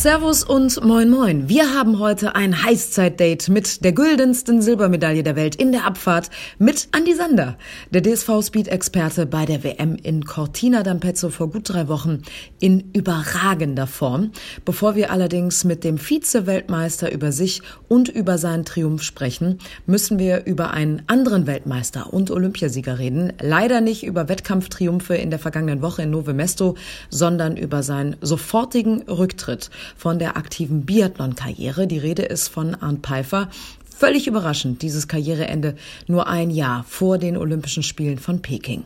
Servus und moin moin. Wir haben heute ein Heißzeit-Date mit der güldensten Silbermedaille der Welt in der Abfahrt mit Andy Sander, der DSV-Speed-Experte bei der WM in Cortina d'Ampezzo vor gut drei Wochen in überragender Form. Bevor wir allerdings mit dem Vize-Weltmeister über sich und über seinen Triumph sprechen, müssen wir über einen anderen Weltmeister und Olympiasieger reden. Leider nicht über Wettkampftriumphe in der vergangenen Woche in Nove Mesto, sondern über seinen sofortigen Rücktritt von der aktiven Biathlon-Karriere. Die Rede ist von Arndt Pfeiffer. Völlig überraschend, dieses Karriereende nur ein Jahr vor den Olympischen Spielen von Peking.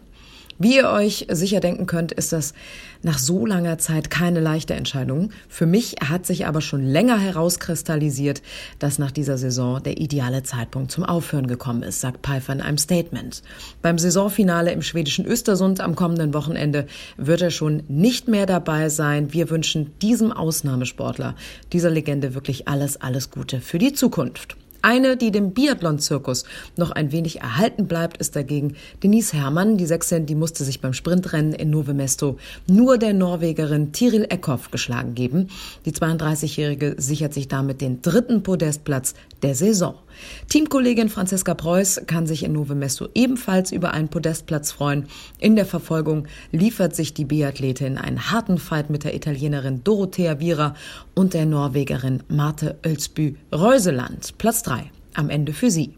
Wie ihr euch sicher denken könnt, ist das nach so langer Zeit keine leichte Entscheidung. Für mich hat sich aber schon länger herauskristallisiert, dass nach dieser Saison der ideale Zeitpunkt zum Aufhören gekommen ist, sagt Pfeiffer in einem Statement. Beim Saisonfinale im schwedischen Östersund am kommenden Wochenende wird er schon nicht mehr dabei sein. Wir wünschen diesem Ausnahmesportler, dieser Legende wirklich alles, alles Gute für die Zukunft. Eine, die dem Biathlon-Zirkus noch ein wenig erhalten bleibt, ist dagegen Denise Herrmann. Die Sechsin, die musste sich beim Sprintrennen in Nove Mesto nur der Norwegerin Tiril Eckhoff geschlagen geben. Die 32-Jährige sichert sich damit den dritten Podestplatz der Saison. Teamkollegin Franziska Preuß kann sich in Nove Mesto ebenfalls über einen Podestplatz freuen. In der Verfolgung liefert sich die Biathletin einen harten Fight mit der Italienerin Dorothea Viera und der Norwegerin Marte Ölsby Reuseland. Platz 3 am Ende für sie.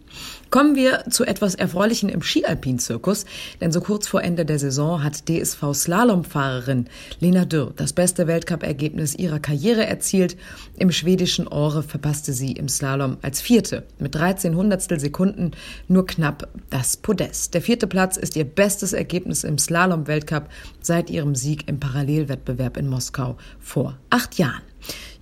Kommen wir zu etwas Erfreulichen im Skialpin-Zirkus, denn so kurz vor Ende der Saison hat DSV-Slalomfahrerin Lena Dürr das beste Weltcup-Ergebnis ihrer Karriere erzielt. Im schwedischen Ore verpasste sie im Slalom als Vierte mit 13 Hundertstel Sekunden nur knapp das Podest. Der vierte Platz ist ihr bestes Ergebnis im Slalom-Weltcup seit ihrem Sieg im Parallelwettbewerb in Moskau vor acht Jahren.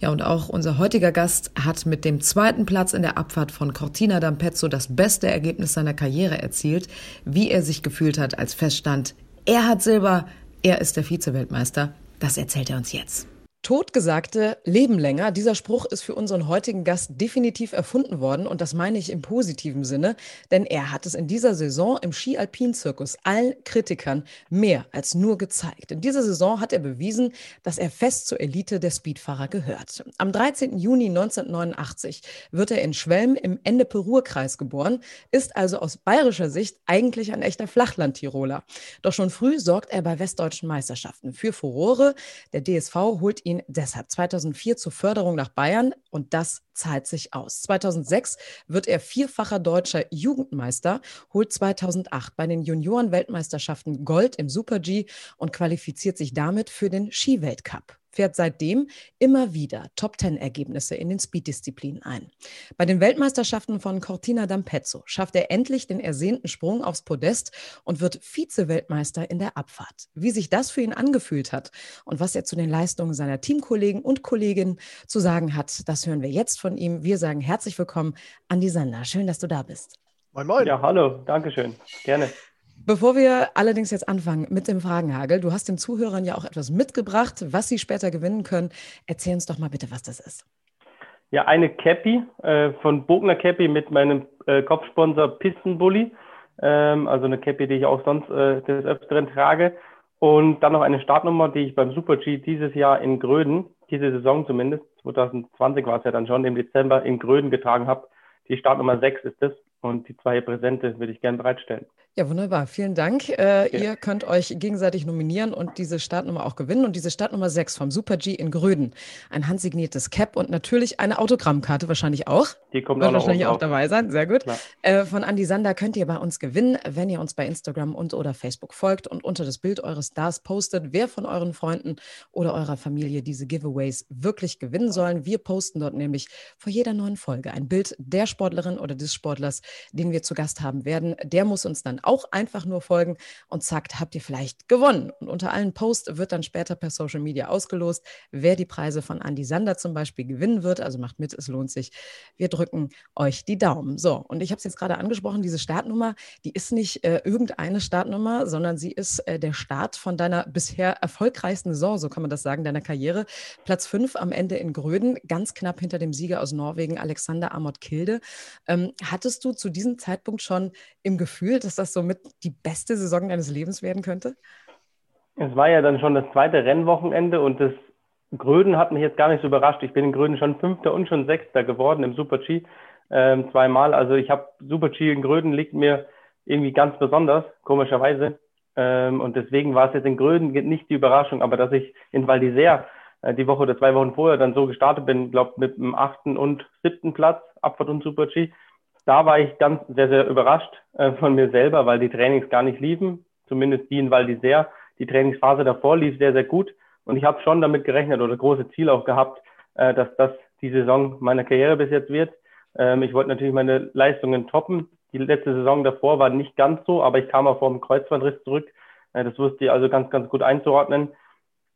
Ja, und auch unser heutiger Gast hat mit dem zweiten Platz in der Abfahrt von Cortina d'Ampezzo das beste Ergebnis seiner Karriere erzielt. Wie er sich gefühlt hat, als feststand, er hat Silber, er ist der Vize-Weltmeister, das erzählt er uns jetzt. Totgesagte leben länger. Dieser Spruch ist für unseren heutigen Gast definitiv erfunden worden und das meine ich im positiven Sinne, denn er hat es in dieser Saison im Ski-Alpin-Zirkus allen Kritikern mehr als nur gezeigt. In dieser Saison hat er bewiesen, dass er fest zur Elite der Speedfahrer gehört. Am 13. Juni 1989 wird er in Schwelm im Ende-Ruhr-Kreis geboren, ist also aus bayerischer Sicht eigentlich ein echter Flachland-Tiroler. Doch schon früh sorgt er bei westdeutschen Meisterschaften für Furore. Der DSV holt ihn ihn deshalb 2004 zur Förderung nach Bayern und das zahlt sich aus. 2006 wird er vierfacher deutscher Jugendmeister, holt 2008 bei den Junioren-Weltmeisterschaften Gold im Super-G und qualifiziert sich damit für den Skiweltcup fährt seitdem immer wieder Top-10-Ergebnisse in den Speed-Disziplinen ein. Bei den Weltmeisterschaften von Cortina d'Ampezzo schafft er endlich den ersehnten Sprung aufs Podest und wird Vize-Weltmeister in der Abfahrt. Wie sich das für ihn angefühlt hat und was er zu den Leistungen seiner Teamkollegen und Kolleginnen zu sagen hat, das hören wir jetzt von ihm. Wir sagen herzlich willkommen, Andi Sander. Schön, dass du da bist. Moin, moin. Ja, hallo, Dankeschön. Gerne. Bevor wir allerdings jetzt anfangen mit dem Fragenhagel, du hast den Zuhörern ja auch etwas mitgebracht, was sie später gewinnen können. Erzähl uns doch mal bitte, was das ist. Ja, eine Cappy äh, von Bogner Cappy mit meinem äh, Kopfsponsor Pistenbully. Ähm, also eine Cappy, die ich auch sonst äh, des Öfteren trage. Und dann noch eine Startnummer, die ich beim Super G dieses Jahr in Gröden, diese Saison zumindest, 2020 war es ja dann schon, im Dezember in Gröden getragen habe. Die Startnummer 6 ist das und die zwei Präsente würde ich gerne bereitstellen. Ja, wunderbar. Vielen Dank. Äh, ja. Ihr könnt euch gegenseitig nominieren und diese Startnummer auch gewinnen. Und diese Startnummer 6 vom Super G in Gröden. Ein handsigniertes Cap und natürlich eine Autogrammkarte wahrscheinlich auch. Die kommt Wird auch wahrscheinlich auch dabei sein. Sehr gut. Äh, von Andi Sander könnt ihr bei uns gewinnen, wenn ihr uns bei Instagram und oder Facebook folgt und unter das Bild eures Stars postet, wer von euren Freunden oder eurer Familie diese Giveaways wirklich gewinnen sollen. Wir posten dort nämlich vor jeder neuen Folge ein Bild der Sportlerin oder des Sportlers, den wir zu Gast haben werden, der muss uns dann auch einfach nur folgen und sagt, habt ihr vielleicht gewonnen? Und unter allen Posts wird dann später per Social Media ausgelost, wer die Preise von Andy Sander zum Beispiel gewinnen wird. Also macht mit, es lohnt sich. Wir drücken euch die Daumen. So, und ich habe es jetzt gerade angesprochen, diese Startnummer, die ist nicht äh, irgendeine Startnummer, sondern sie ist äh, der Start von deiner bisher erfolgreichsten Saison, so kann man das sagen, deiner Karriere. Platz 5 am Ende in Gröden, ganz knapp hinter dem Sieger aus Norwegen, Alexander Amott Kilde. Ähm, hattest du zu diesem Zeitpunkt schon im Gefühl, dass das somit die beste Saison deines Lebens werden könnte? Es war ja dann schon das zweite Rennwochenende und das Gröden hat mich jetzt gar nicht so überrascht. Ich bin in Gröden schon Fünfter und schon Sechster geworden im Super-G ähm, zweimal. Also ich habe Super-G in Gröden liegt mir irgendwie ganz besonders, komischerweise. Ähm, und deswegen war es jetzt in Gröden nicht die Überraschung, aber dass ich in Val d'Isère äh, die Woche oder zwei Wochen vorher dann so gestartet bin, glaube mit dem achten und siebten Platz, Abfahrt und Super-G, da war ich ganz sehr, sehr überrascht äh, von mir selber, weil die Trainings gar nicht liefen, zumindest die in Val d'Isère. Die Trainingsphase davor lief sehr, sehr gut und ich habe schon damit gerechnet oder große Ziel auch gehabt, äh, dass das die Saison meiner Karriere bis jetzt wird. Ähm, ich wollte natürlich meine Leistungen toppen. Die letzte Saison davor war nicht ganz so, aber ich kam auch vom Kreuzbandriss zurück. Äh, das wusste ich also ganz, ganz gut einzuordnen.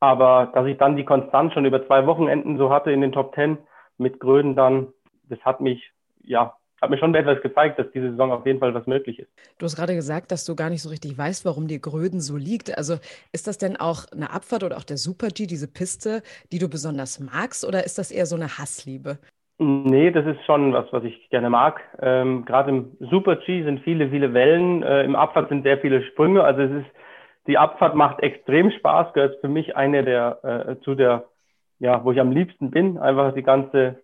Aber dass ich dann die Konstanz schon über zwei Wochenenden so hatte in den Top Ten mit Gröden dann, das hat mich ja hat mir schon etwas gezeigt, dass diese Saison auf jeden Fall was möglich ist. Du hast gerade gesagt, dass du gar nicht so richtig weißt, warum dir Gröden so liegt. Also ist das denn auch eine Abfahrt oder auch der Super-G, diese Piste, die du besonders magst, oder ist das eher so eine Hassliebe? Nee, das ist schon was, was ich gerne mag. Ähm, Gerade im Super-G sind viele, viele Wellen. Äh, Im Abfahrt sind sehr viele Sprünge. Also es ist, die Abfahrt macht extrem Spaß, gehört für mich eine der, äh, zu der, ja, wo ich am liebsten bin. Einfach die ganze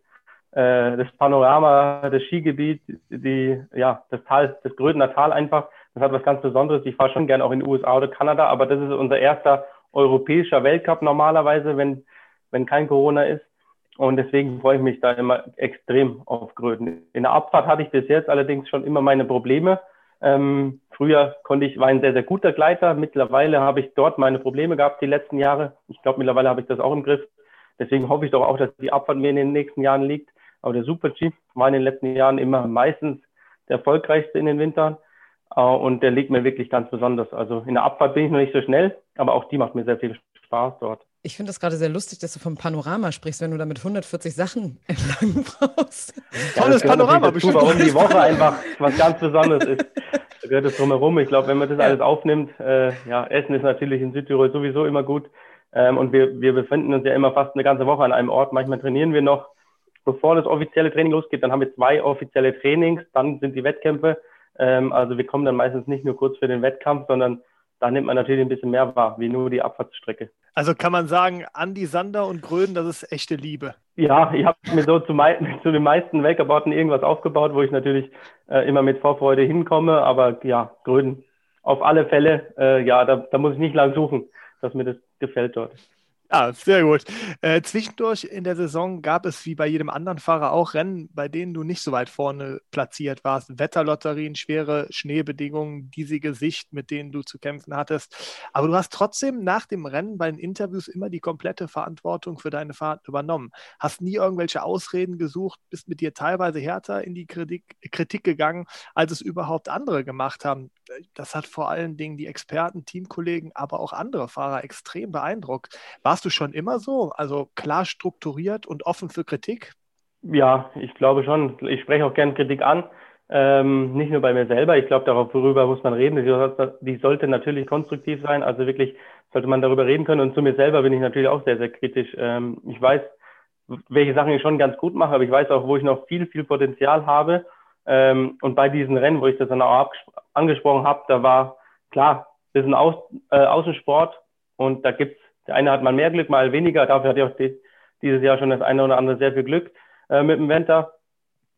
äh, das Panorama, das Skigebiet, die, ja, das Tal, das Grödener Tal einfach. Das hat was ganz Besonderes. Ich fahre schon gerne auch in den USA oder Kanada, aber das ist unser erster europäischer Weltcup normalerweise, wenn, wenn kein Corona ist. Und deswegen freue ich mich da immer extrem auf Gröden. In der Abfahrt hatte ich bis jetzt allerdings schon immer meine Probleme. Ähm, früher konnte ich, war ein sehr, sehr guter Gleiter. Mittlerweile habe ich dort meine Probleme gehabt die letzten Jahre. Ich glaube, mittlerweile habe ich das auch im Griff. Deswegen hoffe ich doch auch, dass die Abfahrt mir in den nächsten Jahren liegt. Aber der Super-G war in den letzten Jahren immer meistens der erfolgreichste in den Wintern. Äh, und der liegt mir wirklich ganz besonders. Also in der Abfahrt bin ich noch nicht so schnell, aber auch die macht mir sehr viel Spaß dort. Ich finde das gerade sehr lustig, dass du vom Panorama sprichst, wenn du da mit 140 Sachen entlang brauchst. Ja, Tolles Panorama, bestimmt. Warum die Woche einfach was ganz Besonderes ist. Da gehört es drumherum. Ich glaube, wenn man das ja. alles aufnimmt, äh, ja, Essen ist natürlich in Südtirol sowieso immer gut. Ähm, und wir, wir befinden uns ja immer fast eine ganze Woche an einem Ort. Manchmal trainieren wir noch bevor das offizielle Training losgeht, dann haben wir zwei offizielle Trainings, dann sind die Wettkämpfe. Ähm, also wir kommen dann meistens nicht nur kurz für den Wettkampf, sondern da nimmt man natürlich ein bisschen mehr wahr, wie nur die Abfahrtsstrecke. Also kann man sagen, Andi Sander und Gröden, das ist echte Liebe. Ja, ich habe mir so zu, zu, den meisten Weltcup-Orten irgendwas aufgebaut, wo ich natürlich äh, immer mit Vorfreude hinkomme. Aber ja, Gröden auf alle Fälle, äh, ja, da, da muss ich nicht lang suchen, dass mir das gefällt dort. Ja, sehr gut. Äh, zwischendurch in der Saison gab es wie bei jedem anderen Fahrer auch Rennen, bei denen du nicht so weit vorne platziert warst. Wetterlotterien, schwere Schneebedingungen, diesige Sicht, mit denen du zu kämpfen hattest. Aber du hast trotzdem nach dem Rennen bei den Interviews immer die komplette Verantwortung für deine Fahrt übernommen. Hast nie irgendwelche Ausreden gesucht, bist mit dir teilweise härter in die Kritik, Kritik gegangen, als es überhaupt andere gemacht haben. Das hat vor allen Dingen die Experten, Teamkollegen, aber auch andere Fahrer extrem beeindruckt. Warst du schon immer so? Also klar strukturiert und offen für Kritik? Ja, ich glaube schon. Ich spreche auch gern Kritik an. Ähm, nicht nur bei mir selber. Ich glaube, darüber muss man reden. Die, die sollte natürlich konstruktiv sein. Also wirklich sollte man darüber reden können. Und zu mir selber bin ich natürlich auch sehr, sehr kritisch. Ähm, ich weiß, welche Sachen ich schon ganz gut mache, aber ich weiß auch, wo ich noch viel, viel Potenzial habe. Ähm, und bei diesen Rennen, wo ich das dann auch angesprochen habe, da war klar, das ist ein Aus, äh, Außensport und da gibt's der eine hat mal mehr Glück, mal weniger. Dafür hatte ich auch die, dieses Jahr schon das eine oder andere sehr viel Glück äh, mit dem Venter.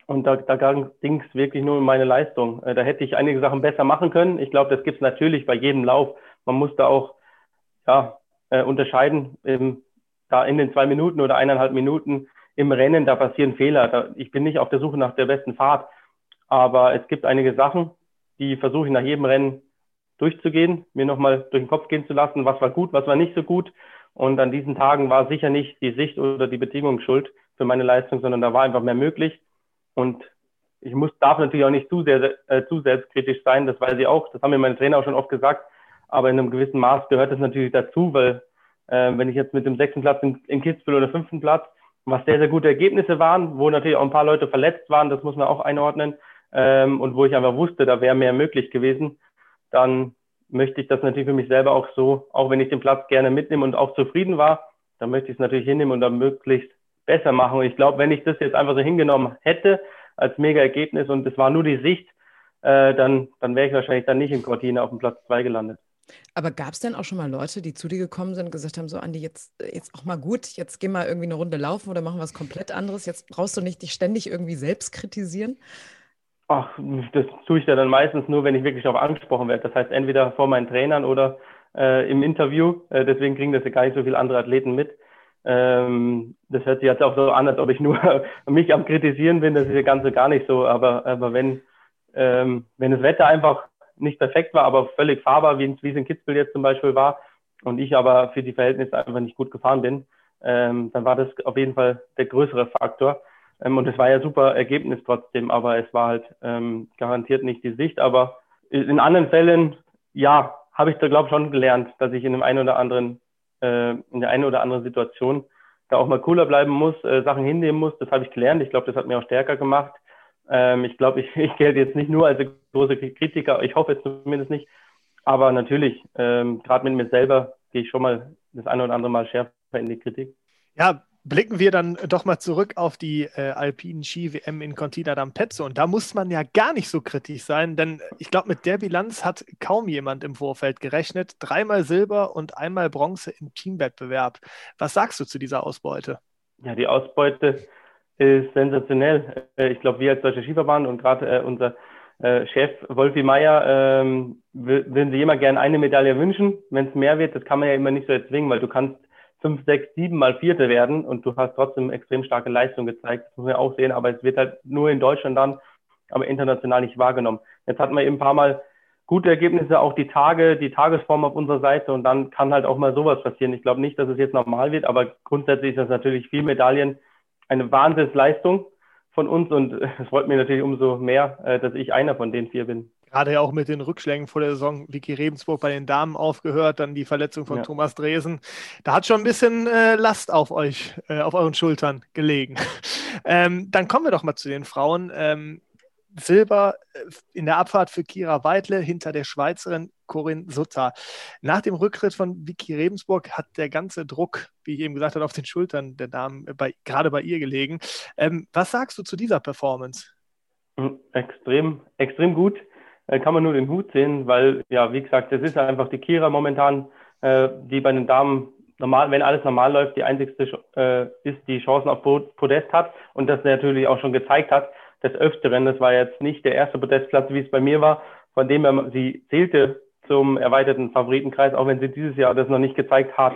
Und da, da ging es wirklich nur um meine Leistung. Äh, da hätte ich einige Sachen besser machen können. Ich glaube, das gibt es natürlich bei jedem Lauf. Man muss da auch ja, äh, unterscheiden. Im, da in den zwei Minuten oder eineinhalb Minuten im Rennen, da passieren Fehler. Da, ich bin nicht auf der Suche nach der besten Fahrt. Aber es gibt einige Sachen, die versuche ich nach jedem Rennen durchzugehen, mir nochmal durch den Kopf gehen zu lassen, was war gut, was war nicht so gut. Und an diesen Tagen war sicher nicht die Sicht oder die Bedingung schuld für meine Leistung, sondern da war einfach mehr möglich. Und ich muss, darf natürlich auch nicht zu sehr, äh, zu selbstkritisch sein, das weiß ich auch, das haben mir meine Trainer auch schon oft gesagt, aber in einem gewissen Maß gehört das natürlich dazu, weil äh, wenn ich jetzt mit dem sechsten Platz in, in Kitzbühel oder fünften Platz, was sehr, sehr gute Ergebnisse waren, wo natürlich auch ein paar Leute verletzt waren, das muss man auch einordnen, ähm, und wo ich einfach wusste, da wäre mehr möglich gewesen, dann möchte ich das natürlich für mich selber auch so, auch wenn ich den Platz gerne mitnehme und auch zufrieden war, dann möchte ich es natürlich hinnehmen und dann möglichst besser machen. Und ich glaube, wenn ich das jetzt einfach so hingenommen hätte als mega Ergebnis und es war nur die Sicht, äh, dann, dann wäre ich wahrscheinlich dann nicht in Cortina auf dem Platz zwei gelandet. Aber gab es denn auch schon mal Leute, die zu dir gekommen sind und gesagt haben, so Andi, jetzt, jetzt auch mal gut, jetzt geh mal irgendwie eine Runde laufen oder machen was komplett anderes, jetzt brauchst du nicht dich ständig irgendwie selbst kritisieren? Ach, das tue ich ja dann meistens nur, wenn ich wirklich darauf angesprochen werde. Das heißt, entweder vor meinen Trainern oder äh, im Interview. Äh, deswegen kriegen das ja gar nicht so viele andere Athleten mit. Ähm, das hört sich jetzt auch so an, als ob ich nur mich am Kritisieren bin. Das ist ja ganz so gar nicht so. Aber, aber wenn, ähm, wenn das Wetter einfach nicht perfekt war, aber völlig fahrbar, wie, wie es in Kitzbühel jetzt zum Beispiel war, und ich aber für die Verhältnisse einfach nicht gut gefahren bin, ähm, dann war das auf jeden Fall der größere Faktor. Ähm, und es war ja super Ergebnis trotzdem, aber es war halt ähm, garantiert nicht die Sicht. Aber in anderen Fällen, ja, habe ich da glaube ich schon gelernt, dass ich in dem einen oder anderen, äh, in der einen oder anderen Situation da auch mal cooler bleiben muss, äh, Sachen hinnehmen muss. Das habe ich gelernt. Ich glaube, das hat mir auch stärker gemacht. Ähm, ich glaube, ich, ich gelte jetzt nicht nur als große Kritiker, ich hoffe es zumindest nicht. Aber natürlich, ähm, gerade mit mir selber gehe ich schon mal das eine oder andere Mal schärfer in die Kritik. Ja, blicken wir dann doch mal zurück auf die äh, alpinen Ski-WM in Cortina d'Ampezzo. Und da muss man ja gar nicht so kritisch sein, denn ich glaube, mit der Bilanz hat kaum jemand im Vorfeld gerechnet. Dreimal Silber und einmal Bronze im Teamwettbewerb. Was sagst du zu dieser Ausbeute? Ja, die Ausbeute ist sensationell. Äh, ich glaube, wir als Deutscher Skiverband und gerade äh, unser äh, Chef Wolfi Meier ähm, würden sich immer gerne eine Medaille wünschen. Wenn es mehr wird, das kann man ja immer nicht so erzwingen, weil du kannst fünf, sechs, sieben Mal Vierte werden und du hast trotzdem extrem starke Leistung gezeigt. Das muss man auch sehen, aber es wird halt nur in Deutschland dann, aber international nicht wahrgenommen. Jetzt hatten wir eben ein paar Mal gute Ergebnisse, auch die Tage, die Tagesform auf unserer Seite und dann kann halt auch mal sowas passieren. Ich glaube nicht, dass es jetzt normal wird, aber grundsätzlich ist das natürlich viel Medaillen eine Wahnsinnsleistung von uns und es freut mich natürlich umso mehr, äh, dass ich einer von den vier bin gerade ja auch mit den Rückschlägen vor der Saison, Vicky Rebensburg bei den Damen aufgehört, dann die Verletzung von ja. Thomas Dresen. Da hat schon ein bisschen äh, Last auf euch, äh, auf euren Schultern gelegen. ähm, dann kommen wir doch mal zu den Frauen. Ähm, Silber äh, in der Abfahrt für Kira Weidle hinter der Schweizerin Corinne Sutter. Nach dem Rücktritt von Vicky Rebensburg hat der ganze Druck, wie ich eben gesagt habe, auf den Schultern der Damen äh, bei, gerade bei ihr gelegen. Ähm, was sagst du zu dieser Performance? Hm, extrem, extrem gut. Äh, kann man nur den Hut sehen, weil, ja, wie gesagt, das ist einfach die Kira momentan, äh, die bei den Damen normal, wenn alles normal läuft, die einzigste äh, ist, die Chancen auf Podest hat und das natürlich auch schon gezeigt hat. Des Öfteren, das war jetzt nicht der erste Podestplatz, wie es bei mir war, von dem her, sie zählte zum erweiterten Favoritenkreis, auch wenn sie dieses Jahr das noch nicht gezeigt hat.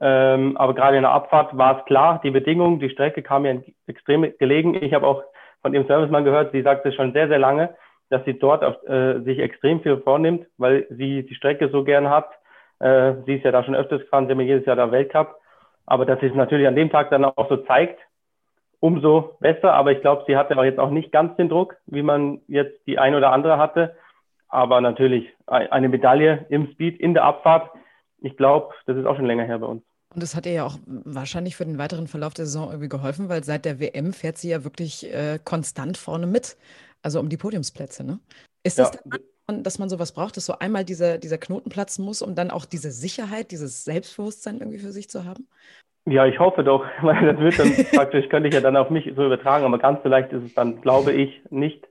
Ähm, aber gerade in der Abfahrt war es klar, die Bedingungen, die Strecke kam mir extrem gelegen. Ich habe auch von dem Servicemann gehört, sie sagt es schon sehr, sehr lange, dass sie dort äh, sich extrem viel vornimmt, weil sie die Strecke so gern hat. Äh, sie ist ja da schon öfters gefahren, sie haben ja jedes Jahr da Weltcup. Aber dass sie es natürlich an dem Tag dann auch so zeigt, umso besser. Aber ich glaube, sie hatte auch jetzt auch nicht ganz den Druck, wie man jetzt die ein oder andere hatte. Aber natürlich eine Medaille im Speed, in der Abfahrt. Ich glaube, das ist auch schon länger her bei uns. Und das hat ihr ja auch wahrscheinlich für den weiteren Verlauf der Saison irgendwie geholfen, weil seit der WM fährt sie ja wirklich äh, konstant vorne mit also um die Podiumsplätze, ne? Ist das ja. dann, dass man sowas braucht, dass so einmal dieser, dieser Knoten platzen muss, um dann auch diese Sicherheit, dieses Selbstbewusstsein irgendwie für sich zu haben? Ja, ich hoffe doch, weil das wird dann praktisch, könnte ich ja dann auf mich so übertragen, aber ganz vielleicht ist es dann, glaube ich, nicht.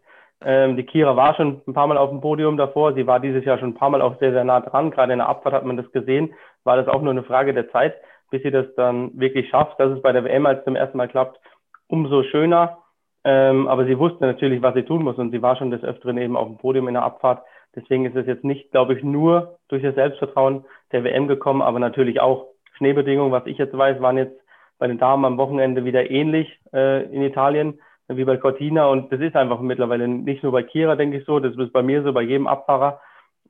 Ähm, die Kira war schon ein paar Mal auf dem Podium davor. Sie war dieses Jahr schon ein paar Mal auch sehr, sehr nah dran. Gerade in der Abfahrt hat man das gesehen. War das auch nur eine Frage der Zeit, bis sie das dann wirklich schafft. Dass es bei der WM als zum ersten Mal klappt, umso schöner. Ähm, aber sie wusste natürlich, was sie tun muss und sie war schon des Öfteren eben auf dem Podium in der Abfahrt. Deswegen ist es jetzt nicht, glaube ich, nur durch das Selbstvertrauen der WM gekommen, aber natürlich auch Schneebedingungen, was ich jetzt weiß, waren jetzt bei den Damen am Wochenende wieder ähnlich äh, in Italien wie bei Cortina und das ist einfach mittlerweile nicht nur bei Kira, denke ich so, das ist bei mir so, bei jedem Abfahrer.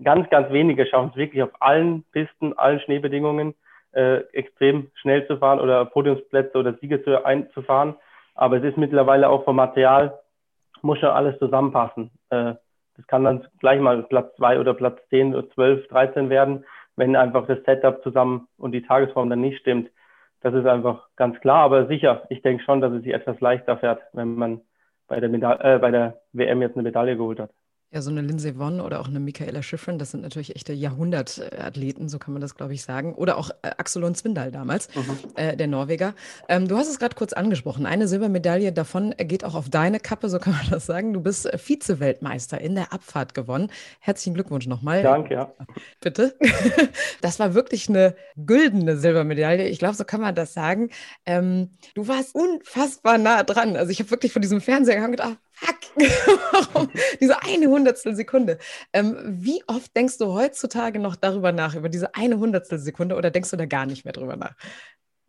Ganz, ganz wenige schaffen es wirklich auf allen Pisten, allen Schneebedingungen äh, extrem schnell zu fahren oder Podiumsplätze oder Siege zu, einzufahren. Aber es ist mittlerweile auch vom Material muss schon alles zusammenpassen. Äh, das kann dann gleich mal Platz zwei oder Platz zehn oder zwölf, dreizehn werden, wenn einfach das Setup zusammen und die Tagesform dann nicht stimmt. Das ist einfach ganz klar, aber sicher, ich denke schon, dass es sich etwas leichter fährt, wenn man bei der, Meda äh, bei der WM jetzt eine Medaille geholt hat. Ja, so eine Lindsay Vonn oder auch eine Michaela Schiffrin, das sind natürlich echte Jahrhundertathleten, so kann man das, glaube ich, sagen. Oder auch äh, Axel und Zwindal damals, mhm. äh, der Norweger. Ähm, du hast es gerade kurz angesprochen. Eine Silbermedaille davon geht auch auf deine Kappe, so kann man das sagen. Du bist äh, Vize-Weltmeister in der Abfahrt gewonnen. Herzlichen Glückwunsch nochmal. Danke, ja. Bitte. Das war wirklich eine güldene Silbermedaille. Ich glaube, so kann man das sagen. Ähm, du warst unfassbar nah dran. Also ich habe wirklich vor diesem Fernseher gehangen und gedacht, fuck, diese eine Hundertstel Sekunde. Ähm, wie oft denkst du heutzutage noch darüber nach, über diese eine Hundertstel Sekunde oder denkst du da gar nicht mehr drüber nach?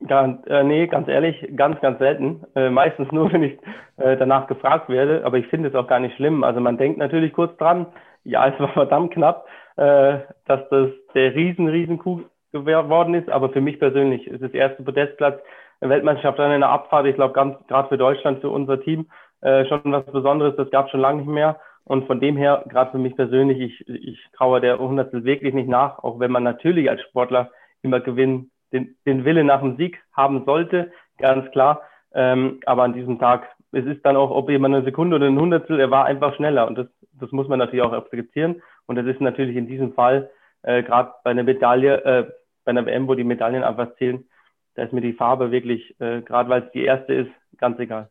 Ganz, äh, nee, ganz ehrlich, ganz, ganz selten. Äh, meistens nur, wenn ich äh, danach gefragt werde, aber ich finde es auch gar nicht schlimm. Also man denkt natürlich kurz dran, ja, es war verdammt knapp, äh, dass das der riesen, riesen Coup geworden ist, aber für mich persönlich ist das erste Podestplatz, Weltmeisterschaft dann in der Abfahrt, ich glaube, ganz gerade für Deutschland, für unser Team, äh, schon was Besonderes, das gab schon lange nicht mehr. Und von dem her, gerade für mich persönlich, ich, ich traue der Hundertstel wirklich nicht nach, auch wenn man natürlich als Sportler immer gewinnen, den, den Wille nach dem Sieg haben sollte, ganz klar. Ähm, aber an diesem Tag, es ist dann auch, ob jemand eine Sekunde oder ein Hundertstel, er war einfach schneller. Und das, das muss man natürlich auch akzeptieren. Und das ist natürlich in diesem Fall, äh, gerade bei einer Medaille, äh, bei einer WM, wo die Medaillen einfach zählen, da ist mir die Farbe wirklich, äh, gerade weil es die erste ist, ganz egal.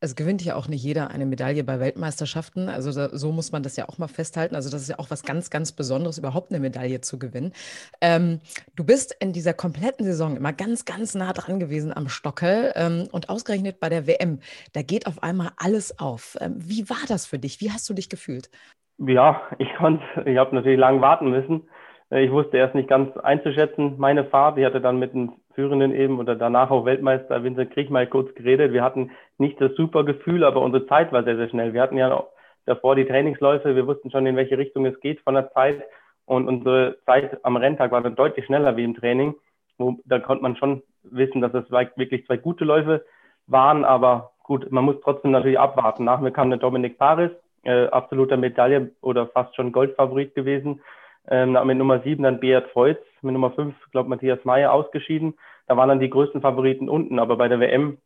Es gewinnt ja auch nicht jeder eine Medaille bei Weltmeisterschaften. Also da, so muss man das ja auch mal festhalten. Also das ist ja auch was ganz, ganz Besonderes, überhaupt eine Medaille zu gewinnen. Ähm, du bist in dieser kompletten Saison immer ganz, ganz nah dran gewesen am Stockel ähm, und ausgerechnet bei der WM. Da geht auf einmal alles auf. Ähm, wie war das für dich? Wie hast du dich gefühlt? Ja, ich konnte, ich habe natürlich lange warten müssen. Äh, ich wusste erst nicht ganz einzuschätzen, meine Fahrt. Ich hatte dann mit dem Führenden eben oder danach auch Weltmeister Vincent Krieg mal kurz geredet. Wir hatten nicht das super Gefühl, aber unsere Zeit war sehr, sehr schnell. Wir hatten ja davor die Trainingsläufe. Wir wussten schon, in welche Richtung es geht von der Zeit. Und unsere Zeit am Renntag war dann deutlich schneller wie im Training. Wo, da konnte man schon wissen, dass es wirklich zwei gute Läufe waren. Aber gut, man muss trotzdem natürlich abwarten. Nach mir kam der Dominik Paris, äh, absoluter Medaille oder fast schon Goldfavorit gewesen. Ähm, mit Nummer 7 dann Beat Feutz, mit Nummer 5, glaube Matthias Meyer ausgeschieden. Da waren dann die größten Favoriten unten, aber bei der WM,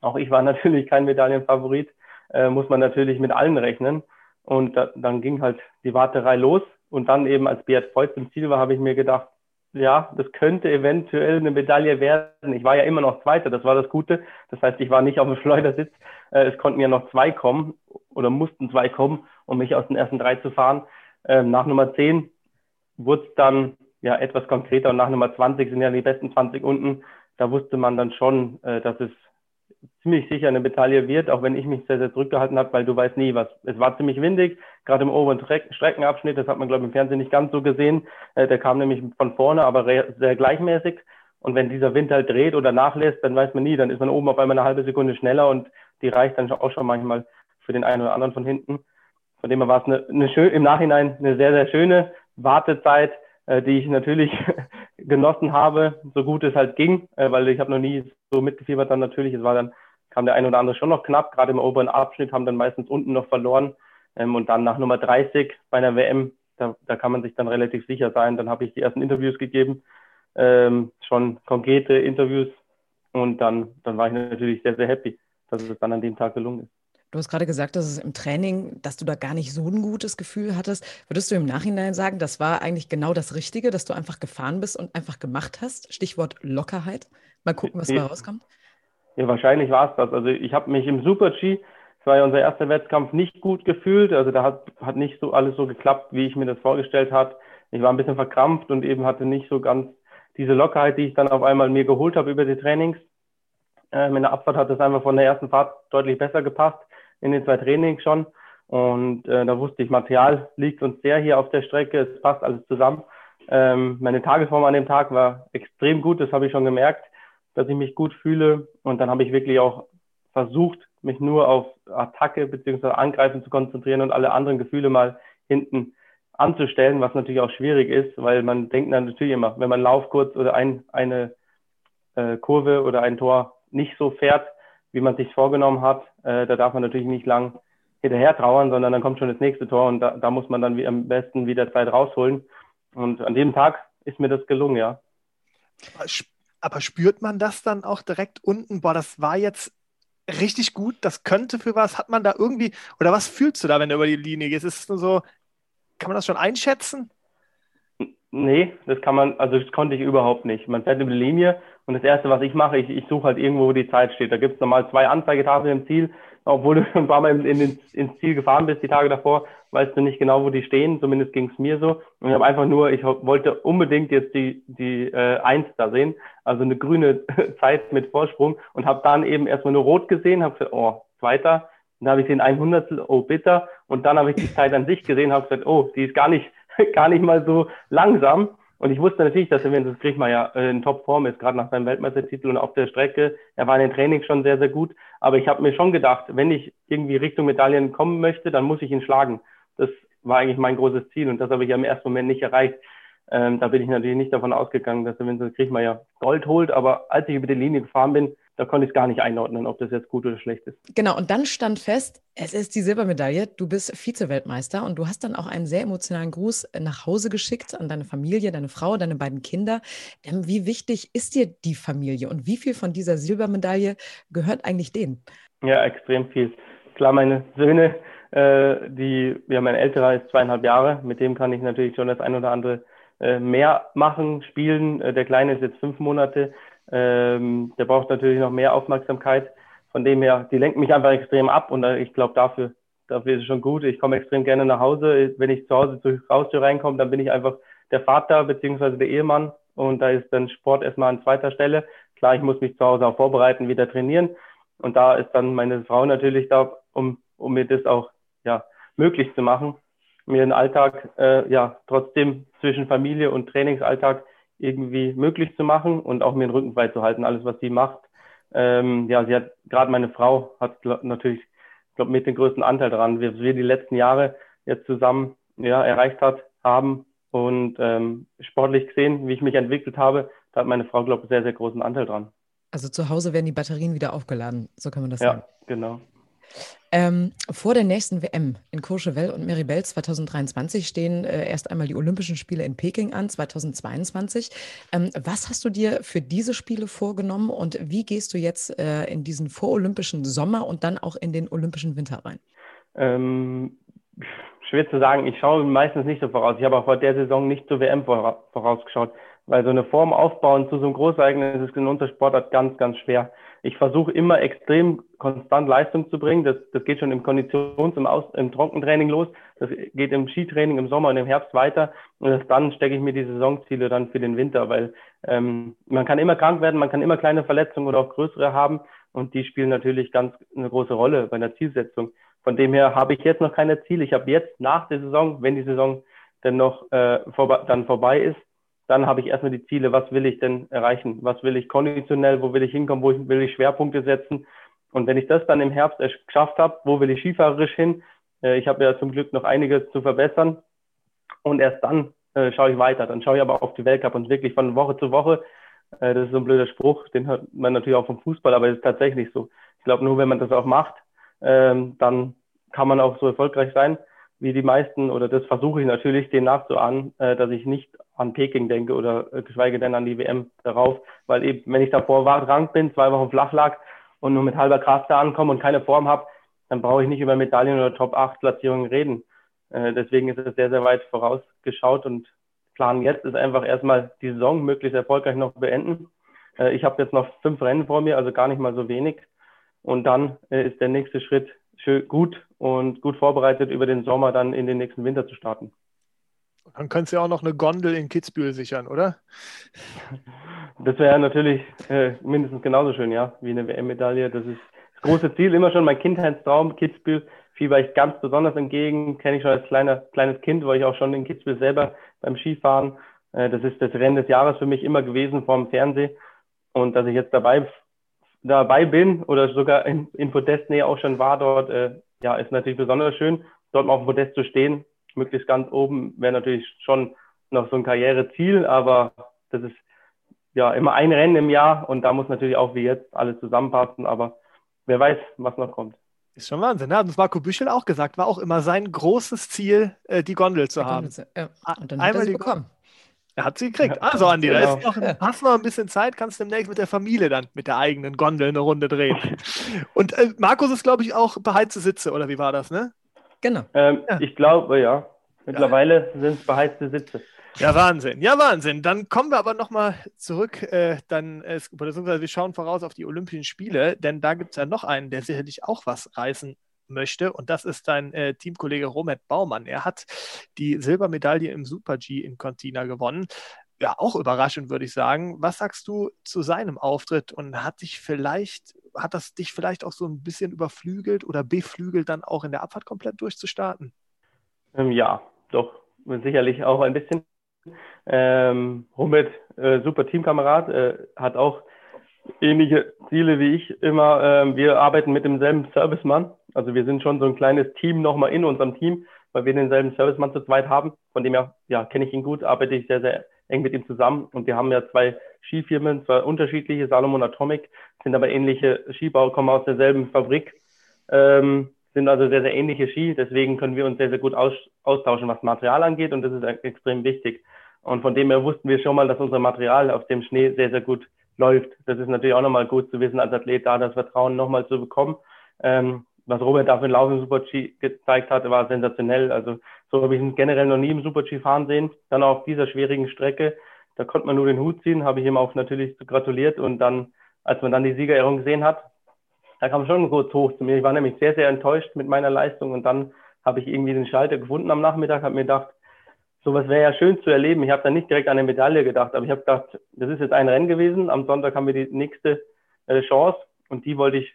auch ich war natürlich kein Medaillenfavorit, äh, muss man natürlich mit allen rechnen. Und da, dann ging halt die Warterei los. Und dann eben, als Beat Feutz im Ziel war, habe ich mir gedacht, ja, das könnte eventuell eine Medaille werden. Ich war ja immer noch Zweiter, das war das Gute. Das heißt, ich war nicht auf dem Schleudersitz. Äh, es konnten ja noch zwei kommen oder mussten zwei kommen, um mich aus den ersten drei zu fahren. Ähm, nach Nummer 10 wurde es dann ja etwas konkreter und nach Nummer 20 sind ja die besten 20 unten. Da wusste man dann schon, äh, dass es ziemlich sicher eine Medaille wird, auch wenn ich mich sehr, sehr zurückgehalten habe, weil du weißt nie, was. Es war ziemlich windig, gerade im oberen Streckenabschnitt, das hat man, glaube ich, im Fernsehen nicht ganz so gesehen. Äh, der kam nämlich von vorne, aber sehr gleichmäßig. Und wenn dieser Wind halt dreht oder nachlässt, dann weiß man nie, dann ist man oben auf einmal eine halbe Sekunde schneller und die reicht dann auch schon manchmal für den einen oder anderen von hinten. Von dem her war es eine, eine schön, im Nachhinein eine sehr, sehr schöne Wartezeit, die ich natürlich genossen habe, so gut es halt ging, äh, weil ich habe noch nie so mitgefiebert dann natürlich. Es war dann, kam der eine oder andere schon noch knapp, gerade im oberen Abschnitt haben dann meistens unten noch verloren. Ähm, und dann nach Nummer 30 bei einer WM, da, da kann man sich dann relativ sicher sein. Dann habe ich die ersten Interviews gegeben, ähm, schon konkrete Interviews. Und dann, dann war ich natürlich sehr, sehr happy, dass es dann an dem Tag gelungen ist. Du hast gerade gesagt, dass es im Training, dass du da gar nicht so ein gutes Gefühl hattest. Würdest du im Nachhinein sagen, das war eigentlich genau das Richtige, dass du einfach gefahren bist und einfach gemacht hast? Stichwort Lockerheit. Mal gucken, was da rauskommt. Ja, wahrscheinlich war es das. Also ich habe mich im Super-G, das war ja unser erster Wettkampf, nicht gut gefühlt. Also da hat, hat nicht so alles so geklappt, wie ich mir das vorgestellt habe. Ich war ein bisschen verkrampft und eben hatte nicht so ganz diese Lockerheit, die ich dann auf einmal mir geholt habe über die Trainings. Ähm, in der Abfahrt hat das einfach von der ersten Fahrt deutlich besser gepasst in den zwei Trainings schon. Und äh, da wusste ich, Material liegt uns sehr hier auf der Strecke, es passt alles zusammen. Ähm, meine Tagesform an dem Tag war extrem gut, das habe ich schon gemerkt, dass ich mich gut fühle. Und dann habe ich wirklich auch versucht, mich nur auf Attacke bzw. Angreifen zu konzentrieren und alle anderen Gefühle mal hinten anzustellen, was natürlich auch schwierig ist, weil man denkt dann natürlich immer, wenn man Lauf kurz oder ein, eine äh, Kurve oder ein Tor nicht so fährt, wie man sich vorgenommen hat. Äh, da darf man natürlich nicht lang hinterher trauern, sondern dann kommt schon das nächste Tor und da, da muss man dann am besten wieder Zeit rausholen. Und an dem Tag ist mir das gelungen, ja. Aber spürt man das dann auch direkt unten? Boah, das war jetzt richtig gut, das könnte für was. Hat man da irgendwie, oder was fühlst du da, wenn du über die Linie gehst? Ist es nur so, kann man das schon einschätzen? Nee, das kann man, also das konnte ich überhaupt nicht. Man fährt über die Linie und das Erste, was ich mache, ich, ich suche halt irgendwo, wo die Zeit steht. Da gibt es nochmal zwei Anzeigetafeln im Ziel. Obwohl du schon ein paar Mal in, in, ins Ziel gefahren bist, die Tage davor, weißt du nicht genau, wo die stehen. Zumindest ging es mir so. Und ich habe einfach nur, ich wollte unbedingt jetzt die, die äh, Eins da sehen, also eine grüne Zeit mit Vorsprung und habe dann eben erstmal nur rot gesehen, habe gesagt, oh, zweiter. Dann habe ich den 100, oh bitter. Und dann habe ich die Zeit an sich gesehen, habe gesagt, oh, die ist gar nicht, gar nicht mal so langsam. Und ich wusste natürlich, dass er, Griechmann ja äh, in Topform ist, gerade nach seinem Weltmeistertitel und auf der Strecke. Er war in den Trainings schon sehr, sehr gut. Aber ich habe mir schon gedacht, wenn ich irgendwie Richtung Medaillen kommen möchte, dann muss ich ihn schlagen. Das war eigentlich mein großes Ziel und das habe ich ja im ersten Moment nicht erreicht. Ähm, da bin ich natürlich nicht davon ausgegangen, dass er, das Griechmann ja Gold holt. Aber als ich über die Linie gefahren bin, da konnte ich es gar nicht einordnen, ob das jetzt gut oder schlecht ist. Genau, und dann stand fest, es ist die Silbermedaille, du bist Vize-Weltmeister und du hast dann auch einen sehr emotionalen Gruß nach Hause geschickt an deine Familie, deine Frau, deine beiden Kinder. Ähm, wie wichtig ist dir die Familie und wie viel von dieser Silbermedaille gehört eigentlich denen? Ja, extrem viel. Klar, meine Söhne, äh, die, ja, mein älterer ist zweieinhalb Jahre, mit dem kann ich natürlich schon das ein oder andere äh, mehr machen, spielen. Äh, der Kleine ist jetzt fünf Monate. Ähm, der braucht natürlich noch mehr Aufmerksamkeit. Von dem her, die lenken mich einfach extrem ab und äh, ich glaube, dafür, dafür ist es schon gut. Ich komme extrem gerne nach Hause. Wenn ich zu Hause zur Haustür reinkomme, dann bin ich einfach der Vater beziehungsweise der Ehemann und da ist dann Sport erstmal an zweiter Stelle. Klar, ich muss mich zu Hause auch vorbereiten, wieder trainieren und da ist dann meine Frau natürlich da, um, um mir das auch ja, möglich zu machen, mir den Alltag äh, ja trotzdem zwischen Familie und Trainingsalltag irgendwie möglich zu machen und auch mir den Rücken frei zu halten, alles was sie macht. Ähm, ja, sie hat, gerade meine Frau hat natürlich, glaube mit den größten Anteil daran, wie wir die letzten Jahre jetzt zusammen ja, erreicht hat, haben und ähm, sportlich gesehen, wie ich mich entwickelt habe, da hat meine Frau, glaube ich, sehr, sehr großen Anteil dran. Also zu Hause werden die Batterien wieder aufgeladen, so kann man das ja, sagen. Ja, genau. Ähm, vor der nächsten WM in Courchevel und Meribel 2023 stehen äh, erst einmal die Olympischen Spiele in Peking an, 2022. Ähm, was hast du dir für diese Spiele vorgenommen und wie gehst du jetzt äh, in diesen vorolympischen Sommer und dann auch in den olympischen Winter rein? Ähm, schwer zu sagen, ich schaue meistens nicht so voraus. Ich habe auch vor der Saison nicht zur WM vorausgeschaut, weil so eine Form aufbauen zu so einem Großereignis ist in unserer Sportart ganz, ganz schwer ich versuche immer extrem konstant Leistung zu bringen. Das, das geht schon im Konditions-, im, Aus-, im Trockentraining los. Das geht im Skitraining im Sommer und im Herbst weiter. Und das, dann stecke ich mir die Saisonziele dann für den Winter, weil ähm, man kann immer krank werden, man kann immer kleine Verletzungen oder auch größere haben. Und die spielen natürlich ganz eine große Rolle bei der Zielsetzung. Von dem her habe ich jetzt noch keine Ziele. Ich habe jetzt nach der Saison, wenn die Saison dann noch äh, vor, dann vorbei ist, dann habe ich erstmal die Ziele, was will ich denn erreichen? Was will ich konditionell, wo will ich hinkommen, wo will ich Schwerpunkte setzen? Und wenn ich das dann im Herbst geschafft habe, wo will ich skifahrerisch hin? Äh, ich habe ja zum Glück noch einiges zu verbessern. Und erst dann äh, schaue ich weiter. Dann schaue ich aber auf die Weltcup und wirklich von Woche zu Woche. Äh, das ist so ein blöder Spruch, den hört man natürlich auch vom Fußball, aber es ist tatsächlich so. Ich glaube, nur wenn man das auch macht, ähm, dann kann man auch so erfolgreich sein wie die meisten, oder das versuche ich natürlich, denen nachzuahnen, äh, dass ich nicht an Peking denke oder äh, geschweige denn an die WM darauf, weil eben, wenn ich davor krank bin, zwei Wochen flach lag und nur mit halber Kraft da ankomme und keine Form habe, dann brauche ich nicht über Medaillen oder Top-8-Platzierungen reden. Äh, deswegen ist es sehr, sehr weit vorausgeschaut und Plan jetzt ist einfach erstmal die Saison möglichst erfolgreich noch beenden. Äh, ich habe jetzt noch fünf Rennen vor mir, also gar nicht mal so wenig. Und dann äh, ist der nächste Schritt schön, gut und gut vorbereitet über den Sommer dann in den nächsten Winter zu starten. Dann könntest du ja auch noch eine Gondel in Kitzbühel sichern, oder? Das wäre natürlich äh, mindestens genauso schön, ja, wie eine WM-Medaille. Das ist das große Ziel, immer schon mein Kindheitstraum, Kitzbühel. Fieber ich ganz besonders entgegen, kenne ich schon als kleiner, kleines Kind, war ich auch schon in Kitzbühel selber beim Skifahren. Äh, das ist das Rennen des Jahres für mich immer gewesen vor dem Fernsehen. Und dass ich jetzt dabei dabei bin oder sogar in, in Podestnähe auch schon war dort, äh, ja, ist natürlich besonders schön, dort mal auf dem Podest zu stehen. Möglichst ganz oben wäre natürlich schon noch so ein Karriereziel, aber das ist ja immer ein Rennen im Jahr und da muss natürlich auch wie jetzt alles zusammenpassen, aber wer weiß, was noch kommt. Ist schon Wahnsinn. Ne? Hat uns Marco Büchel auch gesagt, war auch immer sein großes Ziel, äh, die Gondel zu die haben. Gondel, ja. Und dann Einmal hat er sie bekommen. Er hat sie gekriegt. Also, Andi, genau. da ist noch, hast noch ein bisschen Zeit, kannst demnächst mit der Familie dann mit der eigenen Gondel eine Runde drehen. Und äh, Markus ist, glaube ich, auch beheizte Sitze, oder wie war das, ne? Genau. Ähm, ja. Ich glaube, ja. Mittlerweile ja. sind es beheizte Sitze. Ja, Wahnsinn. Ja, Wahnsinn. Dann kommen wir aber nochmal zurück. Äh, dann, äh, beziehungsweise wir schauen voraus auf die Olympischen Spiele, denn da gibt es ja noch einen, der sicherlich auch was reißen möchte. Und das ist dein äh, Teamkollege Romet Baumann. Er hat die Silbermedaille im Super-G in Cortina gewonnen. Ja, auch überraschend, würde ich sagen. Was sagst du zu seinem Auftritt und hat dich vielleicht, hat das dich vielleicht auch so ein bisschen überflügelt oder beflügelt, dann auch in der Abfahrt komplett durchzustarten? Ähm, ja, doch, sicherlich auch ein bisschen. Ähm, Rummet, äh, super Teamkamerad, äh, hat auch ähnliche Ziele wie ich immer. Ähm, wir arbeiten mit demselben Servicemann. Also wir sind schon so ein kleines Team nochmal in unserem Team, weil wir denselben Servicemann zu zweit haben. Von dem her, ja, kenne ich ihn gut, arbeite ich sehr, sehr eng mit ihm zusammen. Und wir haben ja zwei Skifirmen, zwar unterschiedliche, Salomon Atomic, sind aber ähnliche Skibauer, kommen aus derselben Fabrik. Ähm, sind also sehr, sehr ähnliche Ski. Deswegen können wir uns sehr, sehr gut aus, austauschen, was Material angeht. Und das ist extrem wichtig. Und von dem her wussten wir schon mal, dass unser Material auf dem Schnee sehr, sehr gut läuft. Das ist natürlich auch nochmal gut zu wissen, als Athlet da das Vertrauen nochmal zu bekommen. Ähm, was Robert da für ein Lauf im Super-G gezeigt hatte, war sensationell. Also so habe ich ihn generell noch nie im Super-G fahren sehen. Dann auf dieser schwierigen Strecke, da konnte man nur den Hut ziehen, habe ich ihm auch natürlich gratuliert. Und dann, als man dann die Siegerehrung gesehen hat, da kam schon kurz hoch zu mir. Ich war nämlich sehr, sehr enttäuscht mit meiner Leistung und dann habe ich irgendwie den Schalter gefunden am Nachmittag, habe mir gedacht, sowas wäre ja schön zu erleben. Ich habe dann nicht direkt an eine Medaille gedacht, aber ich habe gedacht, das ist jetzt ein Rennen gewesen. Am Sonntag haben wir die nächste äh, Chance und die wollte ich,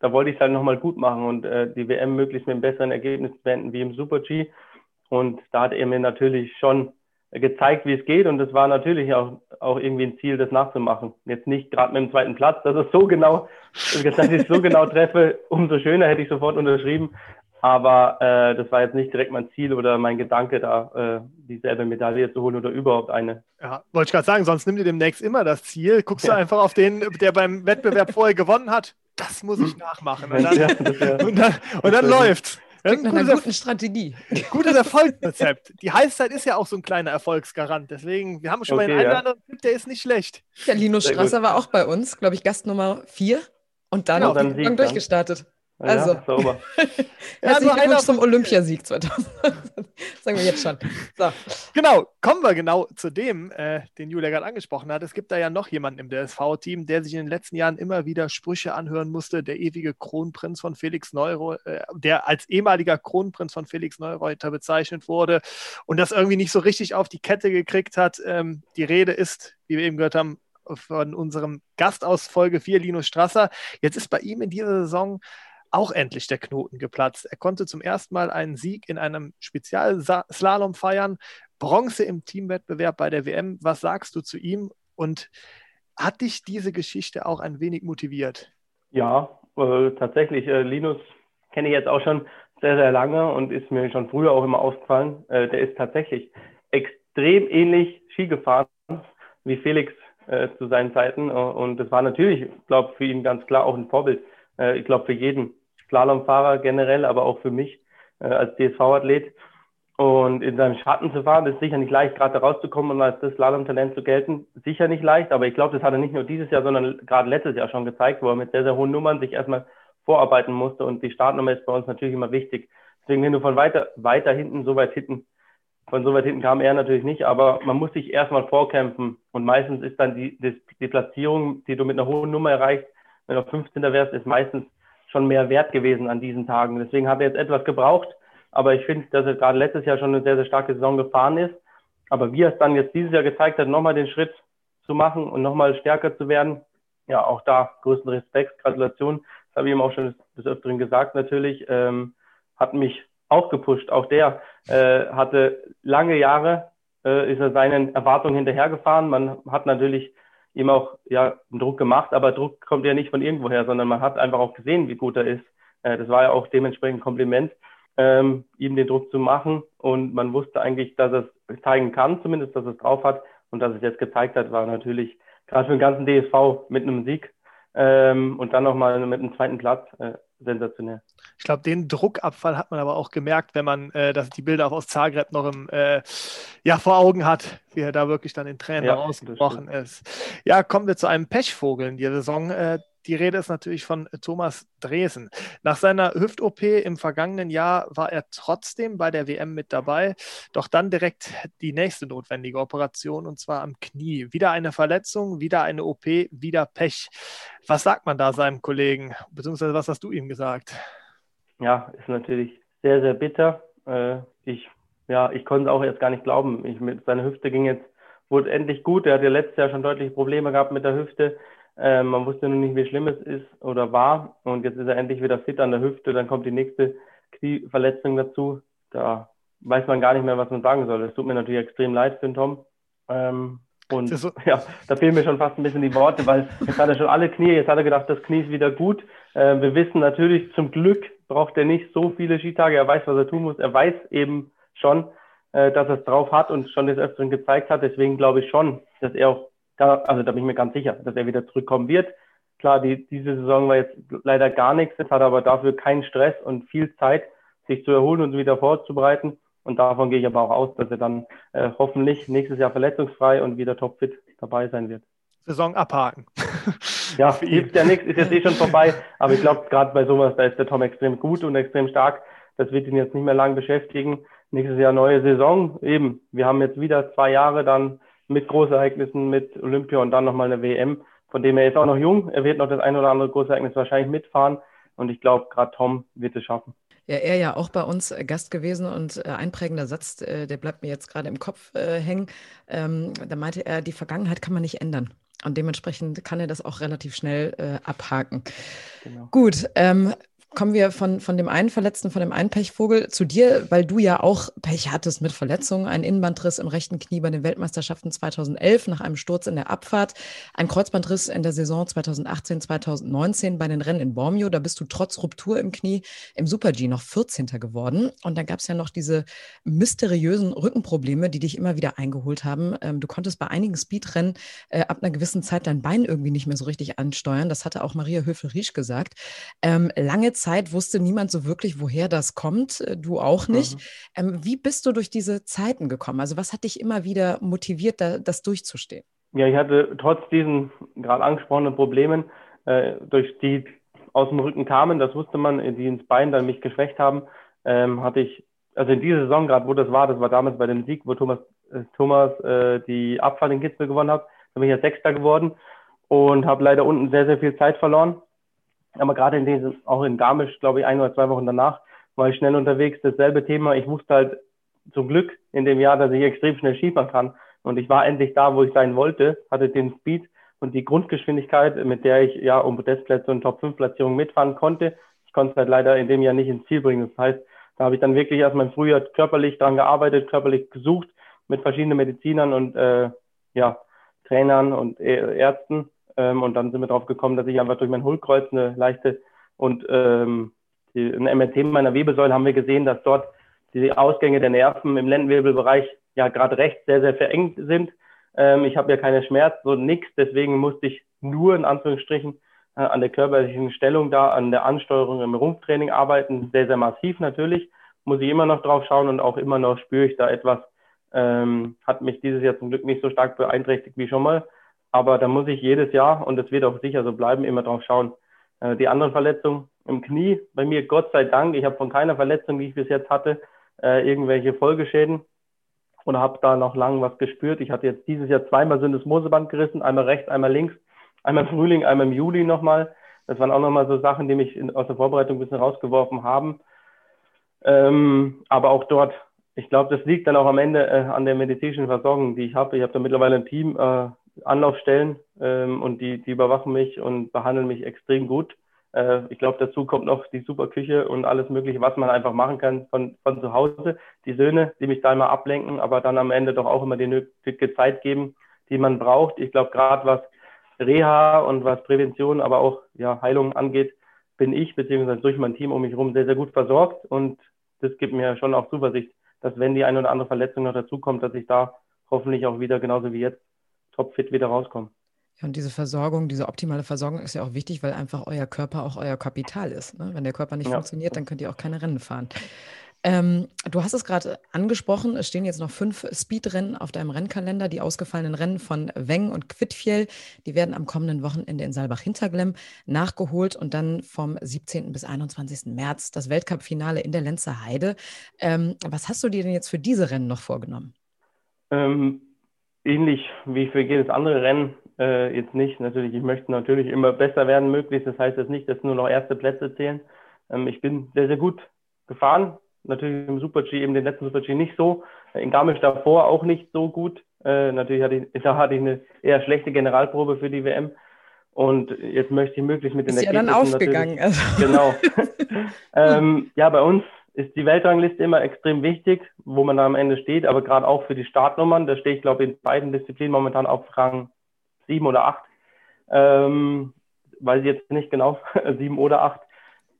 da wollte ich es halt nochmal gut machen und äh, die WM möglichst mit einem besseren Ergebnis beenden wie im Super G. Und da hat er mir natürlich schon gezeigt, wie es geht. Und es war natürlich auch, auch irgendwie ein Ziel, das nachzumachen. Jetzt nicht gerade mit dem zweiten Platz, dass es so genau, dass ich so genau treffe, umso schöner hätte ich sofort unterschrieben. Aber äh, das war jetzt nicht direkt mein Ziel oder mein Gedanke, da äh, dieselbe Medaille zu holen oder überhaupt eine. Ja, wollte ich gerade sagen, sonst nimm dir demnächst immer das Ziel. Guckst ja. du einfach auf den, der beim Wettbewerb vorher gewonnen hat. Das muss ich nachmachen. Und dann, ja, und dann, und dann läuft's. Klingt nach einer guten Strategie. Gutes Erfolgsrezept. Die Heißzeit ist ja auch so ein kleiner Erfolgsgarant. Deswegen, wir haben schon okay, mal einen ja. anderen Tipp, der ist nicht schlecht. Ja, Linus Strasser war auch bei uns, glaube ich, Gast Nummer vier und dann, ja, dann durchgestartet. Also, ja, sauber. Herzlichen ja, Glückwunsch zum Olympiasieg 2000. Sagen wir jetzt schon. So. Genau, kommen wir genau zu dem, äh, den Julia gerade angesprochen hat. Es gibt da ja noch jemanden im DSV-Team, der sich in den letzten Jahren immer wieder Sprüche anhören musste. Der ewige Kronprinz von Felix Neureuter, äh, der als ehemaliger Kronprinz von Felix Neureuter bezeichnet wurde und das irgendwie nicht so richtig auf die Kette gekriegt hat. Ähm, die Rede ist, wie wir eben gehört haben, von unserem Gast aus Folge 4, Linus Strasser. Jetzt ist bei ihm in dieser Saison auch endlich der Knoten geplatzt. Er konnte zum ersten Mal einen Sieg in einem Spezialslalom feiern, Bronze im Teamwettbewerb bei der WM. Was sagst du zu ihm und hat dich diese Geschichte auch ein wenig motiviert? Ja, äh, tatsächlich. Äh, Linus kenne ich jetzt auch schon sehr, sehr lange und ist mir schon früher auch immer aufgefallen. Äh, der ist tatsächlich extrem ähnlich Ski gefahren wie Felix äh, zu seinen Zeiten. Und das war natürlich, glaube ich, für ihn ganz klar auch ein Vorbild. Äh, ich glaube, für jeden Slalomfahrer generell, aber auch für mich äh, als DSV-Athlet. Und in seinem Schatten zu fahren, ist sicher nicht leicht, gerade rauszukommen und als das Slalom-Talent zu gelten. Sicher nicht leicht, aber ich glaube, das hat er nicht nur dieses Jahr, sondern gerade letztes Jahr schon gezeigt, wo er mit sehr, sehr hohen Nummern sich erstmal vorarbeiten musste. Und die Startnummer ist bei uns natürlich immer wichtig. Deswegen, wenn du von weiter, weiter hinten, so weit hinten, von so weit hinten kam er natürlich nicht, aber man muss sich erstmal vorkämpfen. Und meistens ist dann die, die, die Platzierung, die du mit einer hohen Nummer erreichst, wenn du 15. wärst, ist meistens schon mehr wert gewesen an diesen Tagen. Deswegen hat er jetzt etwas gebraucht, aber ich finde, dass er gerade letztes Jahr schon eine sehr, sehr starke Saison gefahren ist. Aber wie er es dann jetzt dieses Jahr gezeigt hat, nochmal den Schritt zu machen und nochmal stärker zu werden, ja, auch da größten Respekt, Gratulation. Das habe ich ihm auch schon des Öfteren gesagt natürlich. Ähm, hat mich auch gepusht. Auch der äh, hatte lange Jahre, äh, ist er seinen Erwartungen hinterhergefahren. Man hat natürlich ihm auch ja, Druck gemacht, aber Druck kommt ja nicht von irgendwoher, sondern man hat einfach auch gesehen, wie gut er ist. Äh, das war ja auch dementsprechend ein Kompliment, ähm, ihm den Druck zu machen. Und man wusste eigentlich, dass er es zeigen kann, zumindest, dass er es drauf hat. Und dass es jetzt gezeigt hat, war natürlich gerade für den ganzen DSV mit einem Sieg ähm, und dann nochmal mit einem zweiten Platz äh, sensationell. Ich glaube, den Druckabfall hat man aber auch gemerkt, wenn man äh, das, die Bilder aus Zagreb noch im, äh, ja, vor Augen hat, wie er da wirklich dann in Tränen ja, ausgebrochen ist. Ja, kommen wir zu einem Pechvogel in der Saison. Äh, die Rede ist natürlich von Thomas Dresen. Nach seiner Hüft-OP im vergangenen Jahr war er trotzdem bei der WM mit dabei, doch dann direkt die nächste notwendige Operation und zwar am Knie. Wieder eine Verletzung, wieder eine OP, wieder Pech. Was sagt man da seinem Kollegen, beziehungsweise was hast du ihm gesagt? Ja, ist natürlich sehr, sehr bitter. Äh, ich, ja, ich konnte es auch erst gar nicht glauben. Ich, mit seiner Hüfte ging jetzt, wurde endlich gut. Er hat ja letztes Jahr schon deutliche Probleme gehabt mit der Hüfte. Äh, man wusste nur nicht, wie schlimm es ist oder war. Und jetzt ist er endlich wieder fit an der Hüfte. Dann kommt die nächste Knieverletzung dazu. Da weiß man gar nicht mehr, was man sagen soll. Es tut mir natürlich extrem leid für den Tom. Ähm, und so. ja, da fehlen mir schon fast ein bisschen die Worte, weil jetzt hat er schon alle Knie, jetzt hat er gedacht, das Knie ist wieder gut. Äh, wir wissen natürlich, zum Glück braucht er nicht so viele Skitage. Er weiß, was er tun muss. Er weiß eben schon, äh, dass er es drauf hat und schon des Öfteren gezeigt hat. Deswegen glaube ich schon, dass er auch also da bin ich mir ganz sicher, dass er wieder zurückkommen wird. Klar, die, diese Saison war jetzt leider gar nichts, hat aber dafür keinen Stress und viel Zeit, sich zu erholen und wieder vorzubereiten. Und davon gehe ich aber auch aus, dass er dann äh, hoffentlich nächstes Jahr verletzungsfrei und wieder topfit dabei sein wird. Saison abhaken. ja, hilft ja nichts, ist jetzt eh schon vorbei. Aber ich glaube, gerade bei sowas, da ist der Tom extrem gut und extrem stark. Das wird ihn jetzt nicht mehr lang beschäftigen. Nächstes Jahr neue Saison. Eben, wir haben jetzt wieder zwei Jahre dann mit Großereignissen, mit Olympia und dann nochmal eine WM. Von dem er ist auch noch jung. Er wird noch das ein oder andere Großereignis wahrscheinlich mitfahren. Und ich glaube, gerade Tom wird es schaffen. Ja, er ja auch bei uns äh, Gast gewesen und äh, einprägender Satz, äh, der bleibt mir jetzt gerade im Kopf äh, hängen. Ähm, da meinte er, die Vergangenheit kann man nicht ändern. Und dementsprechend kann er das auch relativ schnell äh, abhaken. Genau. Gut, ähm, kommen wir von, von dem einen Verletzten, von dem einen Pechvogel zu dir, weil du ja auch Pech hattest mit Verletzungen, ein Innenbandriss im rechten Knie bei den Weltmeisterschaften 2011 nach einem Sturz in der Abfahrt, ein Kreuzbandriss in der Saison 2018, 2019 bei den Rennen in Bormio. Da bist du trotz Ruptur im Knie im Super-G noch 14. geworden. Und dann gab es ja noch diese mysteriösen Rückenprobleme, die dich immer wieder eingeholt haben. Ähm, du konntest bei einigen Speedrennen äh, ab einer gewissen Zeit dein Bein irgendwie nicht mehr so richtig ansteuern. Das hatte auch Maria Höfel-Riesch gesagt. Ähm, lange Zeit wusste niemand so wirklich, woher das kommt, äh, du auch nicht. Mhm. Ähm, wie bist du durch diese Zeiten gekommen? Also was hat dich immer wieder motiviert, da, das durchzustehen? Ja, ich hatte trotz diesen gerade angesprochenen Problemen, äh, durch die aus dem Rücken kamen, das wusste man, die ins Bein dann mich geschwächt haben, ähm, hatte ich, also in dieser Saison gerade, wo das war, das war damals bei dem Sieg, wo Thomas, äh, Thomas äh, die Abfahrt in Kitzbühel gewonnen hat, da bin ich ja Sechster geworden und habe leider unten sehr, sehr viel Zeit verloren aber gerade in diesem, auch in Garmisch, glaube ich, ein oder zwei Wochen danach, war ich schnell unterwegs. Dasselbe Thema. Ich wusste halt zum Glück in dem Jahr, dass ich extrem schnell Skifahren kann. Und ich war endlich da, wo ich sein wollte, hatte den Speed und die Grundgeschwindigkeit, mit der ich ja um Podestplätze und Top-5-Platzierungen mitfahren konnte. Ich konnte es halt leider in dem Jahr nicht ins Ziel bringen. Das heißt, da habe ich dann wirklich erst mein Frühjahr körperlich dran gearbeitet, körperlich gesucht mit verschiedenen Medizinern und äh, ja, Trainern und Ärzten ähm, und dann sind wir drauf gekommen, dass ich einfach durch mein Hohlkreuz eine leichte und ähm, die, ein MRT meiner Wirbelsäule haben wir gesehen, dass dort die Ausgänge der Nerven im Lendenwirbelbereich ja gerade rechts sehr, sehr verengt sind. Ähm, ich habe ja keine Schmerzen, so nix, deswegen musste ich nur in Anführungsstrichen äh, an der körperlichen Stellung da, an der Ansteuerung im Rumpftraining arbeiten, sehr, sehr massiv natürlich. Muss ich immer noch drauf schauen und auch immer noch spüre ich da etwas. Ähm, hat mich dieses Jahr zum Glück nicht so stark beeinträchtigt wie schon mal. Aber da muss ich jedes Jahr, und das wird auch sicher so bleiben, immer drauf schauen. Äh, die anderen Verletzungen im Knie, bei mir Gott sei Dank, ich habe von keiner Verletzung, die ich bis jetzt hatte, äh, irgendwelche Folgeschäden und habe da noch lang was gespürt. Ich hatte jetzt dieses Jahr zweimal Syndesmoseband gerissen, einmal rechts, einmal links, einmal im Frühling, einmal im Juli nochmal. Das waren auch nochmal so Sachen, die mich in, aus der Vorbereitung ein bisschen rausgeworfen haben. Ähm, aber auch dort, ich glaube, das liegt dann auch am Ende äh, an der medizinischen Versorgung, die ich habe. Ich habe da mittlerweile ein Team, äh, Anlaufstellen ähm, und die, die überwachen mich und behandeln mich extrem gut. Äh, ich glaube, dazu kommt noch die super Küche und alles Mögliche, was man einfach machen kann von, von zu Hause. Die Söhne, die mich da immer ablenken, aber dann am Ende doch auch immer die nötige Zeit geben, die man braucht. Ich glaube, gerade was Reha und was Prävention, aber auch ja, Heilung angeht, bin ich beziehungsweise durch mein Team um mich herum sehr, sehr gut versorgt und das gibt mir schon auch Zuversicht, dass wenn die eine oder andere Verletzung noch dazukommt, dass ich da hoffentlich auch wieder genauso wie jetzt topfit wieder rauskommen. Ja, und diese Versorgung, diese optimale Versorgung ist ja auch wichtig, weil einfach euer Körper auch euer Kapital ist. Ne? Wenn der Körper nicht ja. funktioniert, dann könnt ihr auch keine Rennen fahren. Ähm, du hast es gerade angesprochen, es stehen jetzt noch fünf Speedrennen auf deinem Rennkalender. Die ausgefallenen Rennen von Weng und Quidfjell, die werden am kommenden Wochenende in Saalbach-Hinterglemm nachgeholt und dann vom 17. bis 21. März das Weltcup-Finale in der Lenzer Heide. Ähm, was hast du dir denn jetzt für diese Rennen noch vorgenommen? Ähm, ähnlich wie für jedes andere Rennen äh, jetzt nicht. Natürlich, ich möchte natürlich immer besser werden möglichst. Das heißt jetzt nicht, dass nur noch erste Plätze zählen. Ähm, ich bin sehr, sehr gut gefahren natürlich im Super-G, eben den letzten Super-G nicht so. In Garmisch davor auch nicht so gut. Äh, natürlich hatte ich, da hatte ich eine eher schlechte Generalprobe für die WM. Und jetzt möchte ich möglichst mit den ist Ergebnissen... ja dann aufgegangen. Also. Genau. ähm, ja, bei uns ist die Weltrangliste immer extrem wichtig, wo man da am Ende steht, aber gerade auch für die Startnummern, da stehe ich, glaube ich, in beiden Disziplinen momentan auf Rang sieben oder acht. Ähm, weiß ich jetzt nicht genau, sieben oder acht.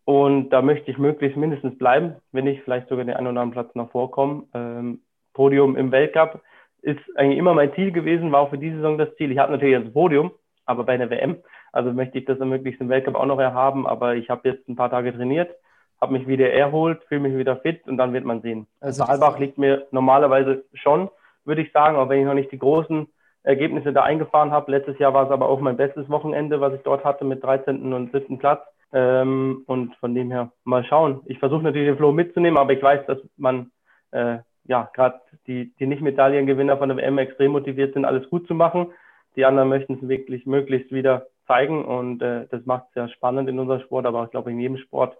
Und da möchte ich möglichst mindestens bleiben, wenn nicht vielleicht sogar den einen oder anderen Platz noch vorkommen. Ähm, Podium im Weltcup ist eigentlich immer mein Ziel gewesen, war auch für diese Saison das Ziel. Ich habe natürlich das Podium, aber bei einer WM, also möchte ich das möglichst im Weltcup auch noch erhaben. Aber ich habe jetzt ein paar Tage trainiert, habe mich wieder erholt, fühle mich wieder fit und dann wird man sehen. Also Saalbach liegt mir normalerweise schon, würde ich sagen, auch wenn ich noch nicht die großen Ergebnisse da eingefahren habe. Letztes Jahr war es aber auch mein bestes Wochenende, was ich dort hatte mit 13. und 7. Platz. Ähm, und von dem her mal schauen. Ich versuche natürlich den Flow mitzunehmen, aber ich weiß, dass man äh, ja gerade die, die Nicht-Medaillengewinner von der WM extrem motiviert sind, alles gut zu machen. Die anderen möchten es wirklich möglichst wieder zeigen und äh, das macht es sehr spannend in unserem Sport, aber ich glaube in jedem Sport.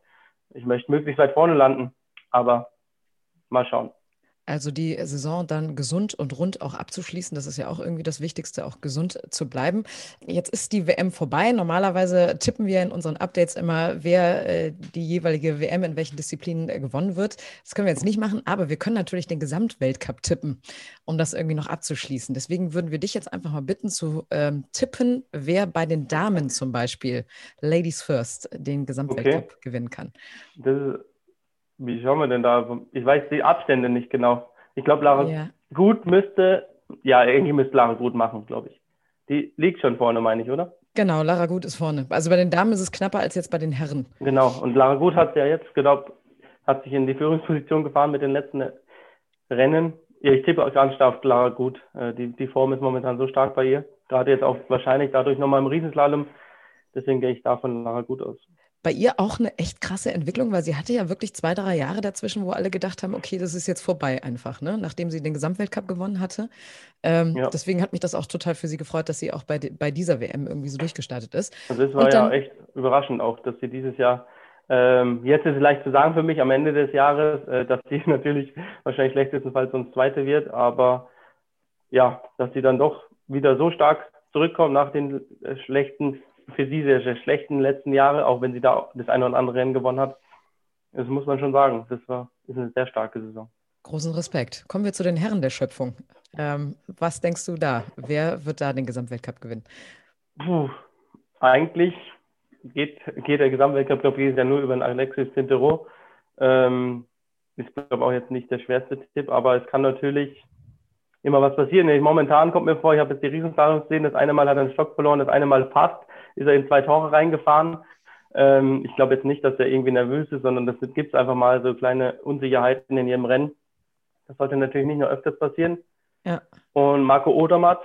Ich möchte möglichst weit vorne landen, aber mal schauen. Also die Saison dann gesund und rund auch abzuschließen, das ist ja auch irgendwie das Wichtigste, auch gesund zu bleiben. Jetzt ist die WM vorbei. Normalerweise tippen wir in unseren Updates immer, wer äh, die jeweilige WM in welchen Disziplinen äh, gewonnen wird. Das können wir jetzt nicht machen, aber wir können natürlich den Gesamtweltcup tippen, um das irgendwie noch abzuschließen. Deswegen würden wir dich jetzt einfach mal bitten zu ähm, tippen, wer bei den Damen zum Beispiel, Ladies First, den Gesamtweltcup okay. gewinnen kann. Das ist wie schauen wir denn da? Ich weiß die Abstände nicht genau. Ich glaube, Lara ja. Gut müsste, ja, irgendwie müsste Lara Gut machen, glaube ich. Die liegt schon vorne, meine ich, oder? Genau, Lara Gut ist vorne. Also bei den Damen ist es knapper als jetzt bei den Herren. Genau, und Lara Gut hat ja jetzt, genau, hat sich in die Führungsposition gefahren mit den letzten Rennen. Ja, ich tippe auch ganz stark auf Lara Gut. Äh, die, die Form ist momentan so stark bei ihr. Gerade jetzt auch wahrscheinlich dadurch nochmal im Riesenslalom. Deswegen gehe ich davon Lara Gut aus bei ihr auch eine echt krasse Entwicklung, weil sie hatte ja wirklich zwei, drei Jahre dazwischen, wo alle gedacht haben, okay, das ist jetzt vorbei einfach, ne? nachdem sie den Gesamtweltcup gewonnen hatte. Ähm, ja. Deswegen hat mich das auch total für sie gefreut, dass sie auch bei, bei dieser WM irgendwie so durchgestartet ist. Also das war dann, ja echt überraschend auch, dass sie dieses Jahr, ähm, jetzt ist es leicht zu sagen für mich am Ende des Jahres, äh, dass sie natürlich wahrscheinlich schlechtestenfalls uns Zweite wird, aber ja, dass sie dann doch wieder so stark zurückkommt nach den äh, schlechten für sie sehr, sehr schlechten letzten Jahre, auch wenn sie da das eine oder andere Rennen gewonnen hat. Das muss man schon sagen. Das war ist eine sehr starke Saison. Großen Respekt. Kommen wir zu den Herren der Schöpfung. Ähm, was denkst du da? Wer wird da den Gesamtweltcup gewinnen? Puh, eigentlich geht, geht der Gesamtweltcup, glaube ich, ja nur über den Alexis Tintero. Ähm, ist, glaube ich, auch jetzt nicht der schwerste Tipp, aber es kann natürlich immer was passieren. Momentan kommt mir vor, ich habe jetzt die Riesenplanung gesehen, das eine Mal hat er einen Stock verloren, das eine Mal passt ist er in zwei Tore reingefahren. Ähm, ich glaube jetzt nicht, dass er irgendwie nervös ist, sondern das gibt es einfach mal so kleine Unsicherheiten in jedem Rennen. Das sollte natürlich nicht nur öfters passieren. Ja. Und Marco Odermatt,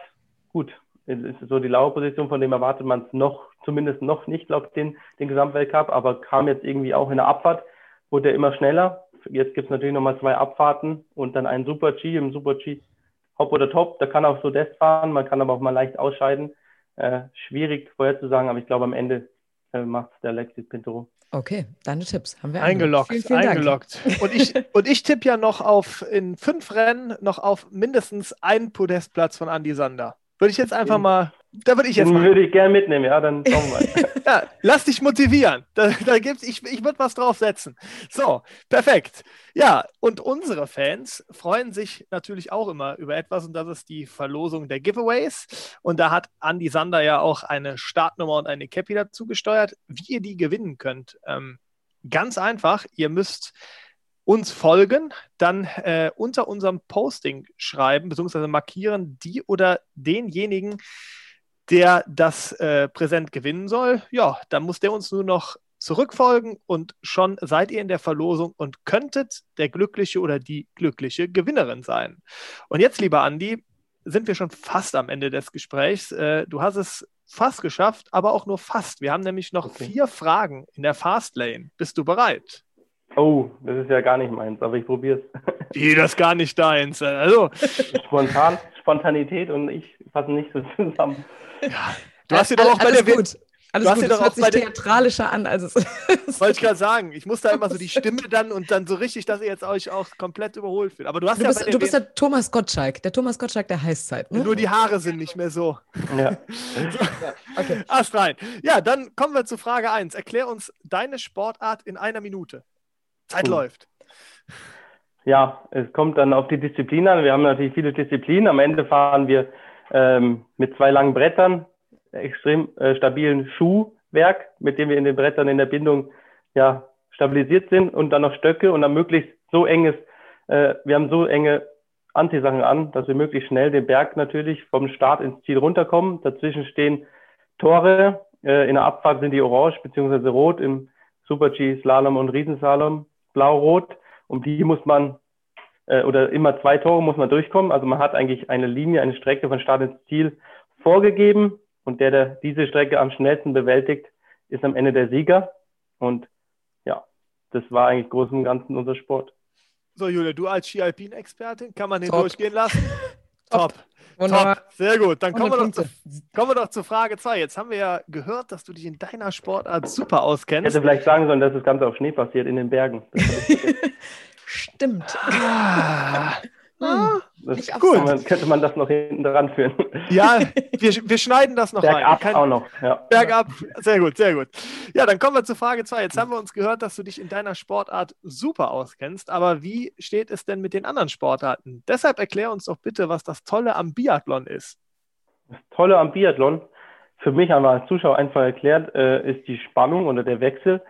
gut, ist so die laue Position, von dem erwartet man es noch, zumindest noch nicht, glaube ich, den, den Gesamtweltcup, aber kam jetzt irgendwie auch in der Abfahrt, wurde er immer schneller. Jetzt gibt es natürlich nochmal zwei Abfahrten und dann einen Super G im Super G Hop oder Top. Da kann auch so Death fahren, man kann aber auch mal leicht ausscheiden äh, schwierig vorherzusagen, aber ich glaube, am Ende äh, macht es der Alexis Pinturo. Okay, deine Tipps haben wir eingeloggt. Vielen, vielen eingeloggt. Und ich, und ich tippe ja noch auf in fünf Rennen noch auf mindestens einen Podestplatz von Andy Sander. Würde ich jetzt einfach mal da würde ich jetzt mal. Würde ich gerne mitnehmen, ja, dann schauen wir mal. ja, lass dich motivieren. Da, da gibt's, ich ich würde was draufsetzen. So, perfekt. Ja, und unsere Fans freuen sich natürlich auch immer über etwas und das ist die Verlosung der Giveaways. Und da hat Andy Sander ja auch eine Startnummer und eine Cappy dazu gesteuert, wie ihr die gewinnen könnt. Ähm, ganz einfach, ihr müsst uns folgen, dann äh, unter unserem Posting schreiben, beziehungsweise markieren die oder denjenigen, der das äh, Präsent gewinnen soll, ja, dann muss der uns nur noch zurückfolgen und schon seid ihr in der Verlosung und könntet der glückliche oder die glückliche Gewinnerin sein. Und jetzt, lieber Andi, sind wir schon fast am Ende des Gesprächs. Äh, du hast es fast geschafft, aber auch nur fast. Wir haben nämlich noch okay. vier Fragen in der Fastlane. Bist du bereit? Oh, das ist ja gar nicht meins, aber ich probiere es. Wie, das gar nicht deins? Also. Spontan, Spontanität und ich passen nicht so zusammen. Ja, du hast dir doch auch bei der gut. Alles du gut, das hört sich theatralischer an, als es Wollte ich gerade sagen. Ich muss da immer so die Stimme dann und dann so richtig, dass ihr jetzt euch auch komplett überholt fühlt. Aber du hast du ja bist, du bist der Thomas Gottschalk, der Thomas Gottschalk der Heißzeit. Ne? Nur die Haare sind nicht mehr so. Ja. so. Okay. Ast rein. Ja, dann kommen wir zu Frage 1. Erklär uns deine Sportart in einer Minute. Zeit hm. läuft. Ja, es kommt dann auf die Disziplin an. Wir haben natürlich viele Disziplinen. Am Ende fahren wir ähm, mit zwei langen Brettern extrem äh, stabilen Schuhwerk, mit dem wir in den Brettern in der Bindung ja stabilisiert sind und dann noch Stöcke und dann möglichst so enges, äh, wir haben so enge Antisachen an, dass wir möglichst schnell den Berg natürlich vom Start ins Ziel runterkommen. Dazwischen stehen Tore, äh, in der Abfahrt sind die orange bzw. rot, im Super-G Slalom und Riesenslalom blau-rot. Um die muss man, äh, oder immer zwei Tore muss man durchkommen. Also man hat eigentlich eine Linie, eine Strecke von Start ins Ziel vorgegeben und der, der diese Strecke am schnellsten bewältigt, ist am Ende der Sieger. Und ja, das war eigentlich groß und Ganzen unser Sport. So, Julia, du als Ski-Alpin-Expertin, kann man den Top. durchgehen lassen? Top. Top. Sehr gut. Dann kommen wir, doch zu, kommen wir doch zu Frage 2. Jetzt haben wir ja gehört, dass du dich in deiner Sportart super auskennst. Ich hätte vielleicht sagen sollen, dass das Ganze auf Schnee passiert in den Bergen. Stimmt. Ah. Hm. Das gut. Man, könnte man das noch hinten dran führen. Ja, wir, wir schneiden das noch Bergab rein. Auch noch. Ja. Bergab, sehr gut, sehr gut. Ja, dann kommen wir zu Frage 2. Jetzt haben wir uns gehört, dass du dich in deiner Sportart super auskennst, aber wie steht es denn mit den anderen Sportarten? Deshalb erklär uns doch bitte, was das Tolle am Biathlon ist. Das Tolle am Biathlon, für mich aber als Zuschauer einfach erklärt, äh, ist die Spannung oder der Wechsel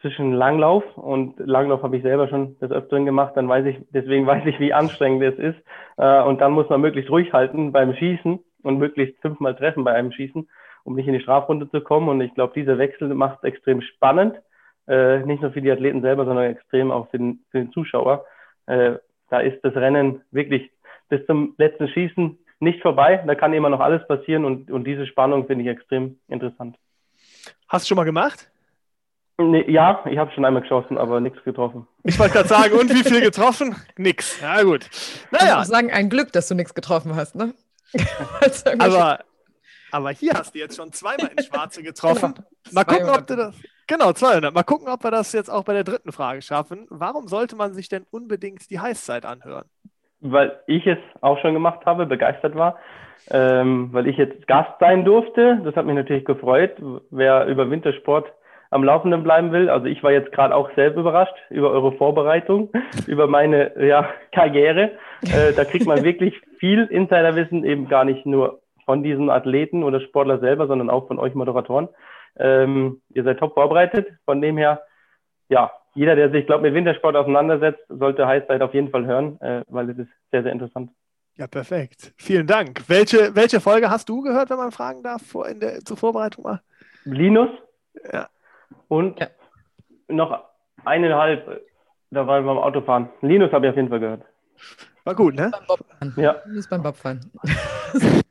zwischen Langlauf und Langlauf habe ich selber schon des Öfteren gemacht, dann weiß ich, deswegen weiß ich, wie anstrengend es ist. Äh, und dann muss man möglichst ruhig halten beim Schießen und möglichst fünfmal treffen bei einem Schießen, um nicht in die Strafrunde zu kommen. Und ich glaube, dieser Wechsel macht es extrem spannend, äh, nicht nur für die Athleten selber, sondern extrem auch für den, für den Zuschauer. Äh, da ist das Rennen wirklich bis zum letzten Schießen nicht vorbei. Da kann immer noch alles passieren und, und diese Spannung finde ich extrem interessant. Hast du schon mal gemacht? Nee, ja, ich habe schon einmal geschossen, aber nichts getroffen. Ich wollte gerade sagen, und wie viel getroffen? Nix. Ja, gut. Naja. Ich sagen, ein Glück, dass du nichts getroffen hast, ne? aber, aber hier hast du jetzt schon zweimal in Schwarze getroffen. Genau. Mal gucken, ob du das. Genau, 200. Mal gucken, ob wir das jetzt auch bei der dritten Frage schaffen. Warum sollte man sich denn unbedingt die Heißzeit anhören? Weil ich es auch schon gemacht habe, begeistert war. Ähm, weil ich jetzt Gast sein durfte. Das hat mich natürlich gefreut. Wer über Wintersport am Laufenden bleiben will. Also ich war jetzt gerade auch selbst überrascht über eure Vorbereitung, über meine ja, Karriere. Äh, da kriegt man wirklich viel Insiderwissen, eben gar nicht nur von diesen Athleten oder Sportler selber, sondern auch von euch Moderatoren. Ähm, ihr seid top vorbereitet. Von dem her, ja, jeder, der sich, glaube mit Wintersport auseinandersetzt, sollte Heißzeit auf jeden Fall hören, äh, weil es ist sehr, sehr interessant. Ja, perfekt. Vielen Dank. Welche, welche Folge hast du gehört, wenn man fragen darf, vor, in der, zur Vorbereitung mal? Linus. Ja. Und ja. noch eineinhalb, da waren wir beim Autofahren. Linus habe ich auf jeden Fall gehört. War gut, ne? Beim Bobfahren. Ja. Linus beim Bobfahren.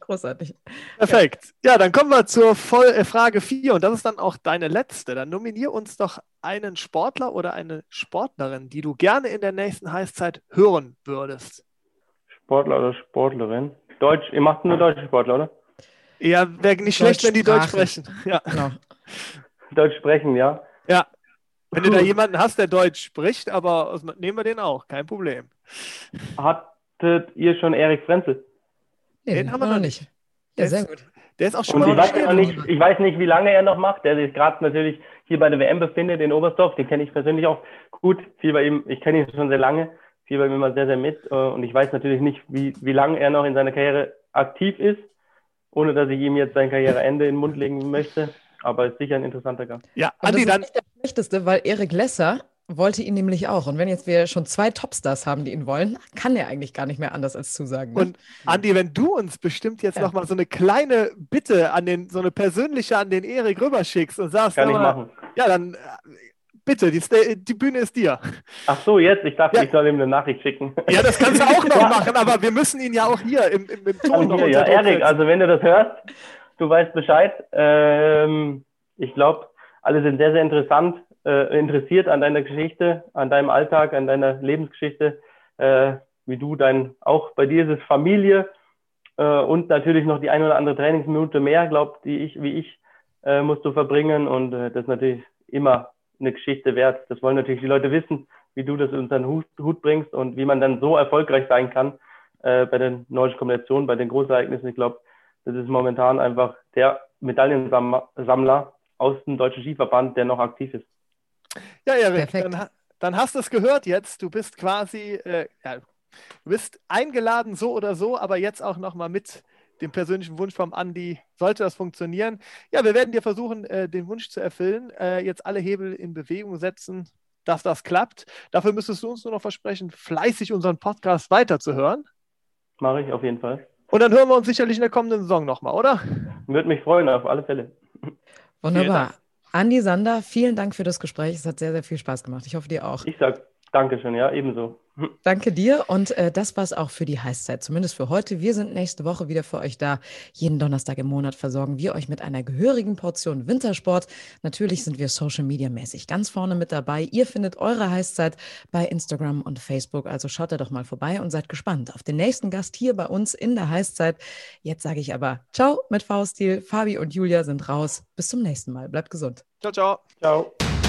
Großartig. Perfekt. Ja, dann kommen wir zur Voll äh, Frage 4 und das ist dann auch deine letzte. Dann nominier uns doch einen Sportler oder eine Sportlerin, die du gerne in der nächsten Heißzeit hören würdest. Sportler oder Sportlerin? Deutsch, ihr macht nur deutsche Sportler, oder? Ja, wäre nicht schlecht, wenn die Deutsch sprechen. Ja. Genau. Deutsch sprechen, ja. Ja. Wenn du da jemanden hast, der Deutsch spricht, aber nehmen wir den auch, kein Problem. Hattet ihr schon Erik Frenzel? Nee, den haben wir noch nicht. Ja, sehr gut. Der ist auch schon Und ich weiß, nicht, ich weiß nicht, wie lange er noch macht. Der sich gerade natürlich hier bei der WM befindet in Oberstdorf. Den kenne ich persönlich auch gut. Viel bei ihm, ich kenne ihn schon sehr lange. Viel bei ihm immer sehr, sehr mit. Äh, und ich weiß natürlich nicht, wie, wie lange er noch in seiner Karriere aktiv ist ohne dass ich ihm jetzt sein Karriereende in den Mund legen möchte. Aber ist sicher ein interessanter Gast. Ja, Andi, das ist nicht der schlechteste, weil Erik Lesser wollte ihn nämlich auch. Und wenn jetzt wir schon zwei Topstars haben, die ihn wollen, kann er eigentlich gar nicht mehr anders als zusagen. Ne? Und Andi, wenn du uns bestimmt jetzt ja. noch mal so eine kleine Bitte an den, so eine persönliche an den Erik rüberschickst und sagst, kann ich machen. Ja, dann äh, bitte, die, die, Bühne ist dir. Ach so, jetzt. Ich dachte, ja. ich soll ihm eine Nachricht schicken. Ja, das kannst du auch noch machen, aber wir müssen ihn ja auch hier im, im, im Ton noch hier, Ja, Erik, also wenn du das hörst, du weißt Bescheid. Ähm, ich glaube, alle sind sehr, sehr interessant äh, interessiert an deiner Geschichte, an deinem Alltag, an deiner Lebensgeschichte, äh, wie du dein, auch bei dir ist es Familie äh, und natürlich noch die ein oder andere Trainingsminute mehr, glaubt, die ich, wie ich, äh, musst du verbringen und äh, das ist natürlich immer eine Geschichte wert. Das wollen natürlich die Leute wissen, wie du das unter den Hut, Hut bringst und wie man dann so erfolgreich sein kann äh, bei den nordischen Kombinationen, bei den Großereignissen. Ich glaube, das ist momentan einfach der Medaillensammler aus dem Deutschen Skiverband, der noch aktiv ist. Ja, Erik, dann, dann, hast du es gehört jetzt. Du bist quasi, äh, ja, du bist eingeladen, so oder so, aber jetzt auch nochmal mit dem persönlichen Wunsch vom Andi, sollte das funktionieren. Ja, wir werden dir versuchen, äh, den Wunsch zu erfüllen, äh, jetzt alle Hebel in Bewegung setzen, dass das klappt. Dafür müsstest du uns nur noch versprechen, fleißig unseren Podcast weiterzuhören. Mache ich auf jeden Fall. Und dann hören wir uns sicherlich in der kommenden Saison nochmal, oder? Würde mich freuen, auf alle Fälle. Wunderbar. Andi Sander, vielen Dank für das Gespräch. Es hat sehr, sehr viel Spaß gemacht. Ich hoffe, dir auch. Ich sage Dankeschön, ja, ebenso. Danke dir und äh, das es auch für die Heißzeit, zumindest für heute. Wir sind nächste Woche wieder für euch da. Jeden Donnerstag im Monat versorgen wir euch mit einer gehörigen Portion Wintersport. Natürlich sind wir Social Media mäßig ganz vorne mit dabei. Ihr findet eure Heißzeit bei Instagram und Facebook, also schaut da doch mal vorbei und seid gespannt auf den nächsten Gast hier bei uns in der Heißzeit. Jetzt sage ich aber Ciao mit V-Stil. Fabi und Julia sind raus. Bis zum nächsten Mal. Bleibt gesund. Ciao, ciao. Ciao.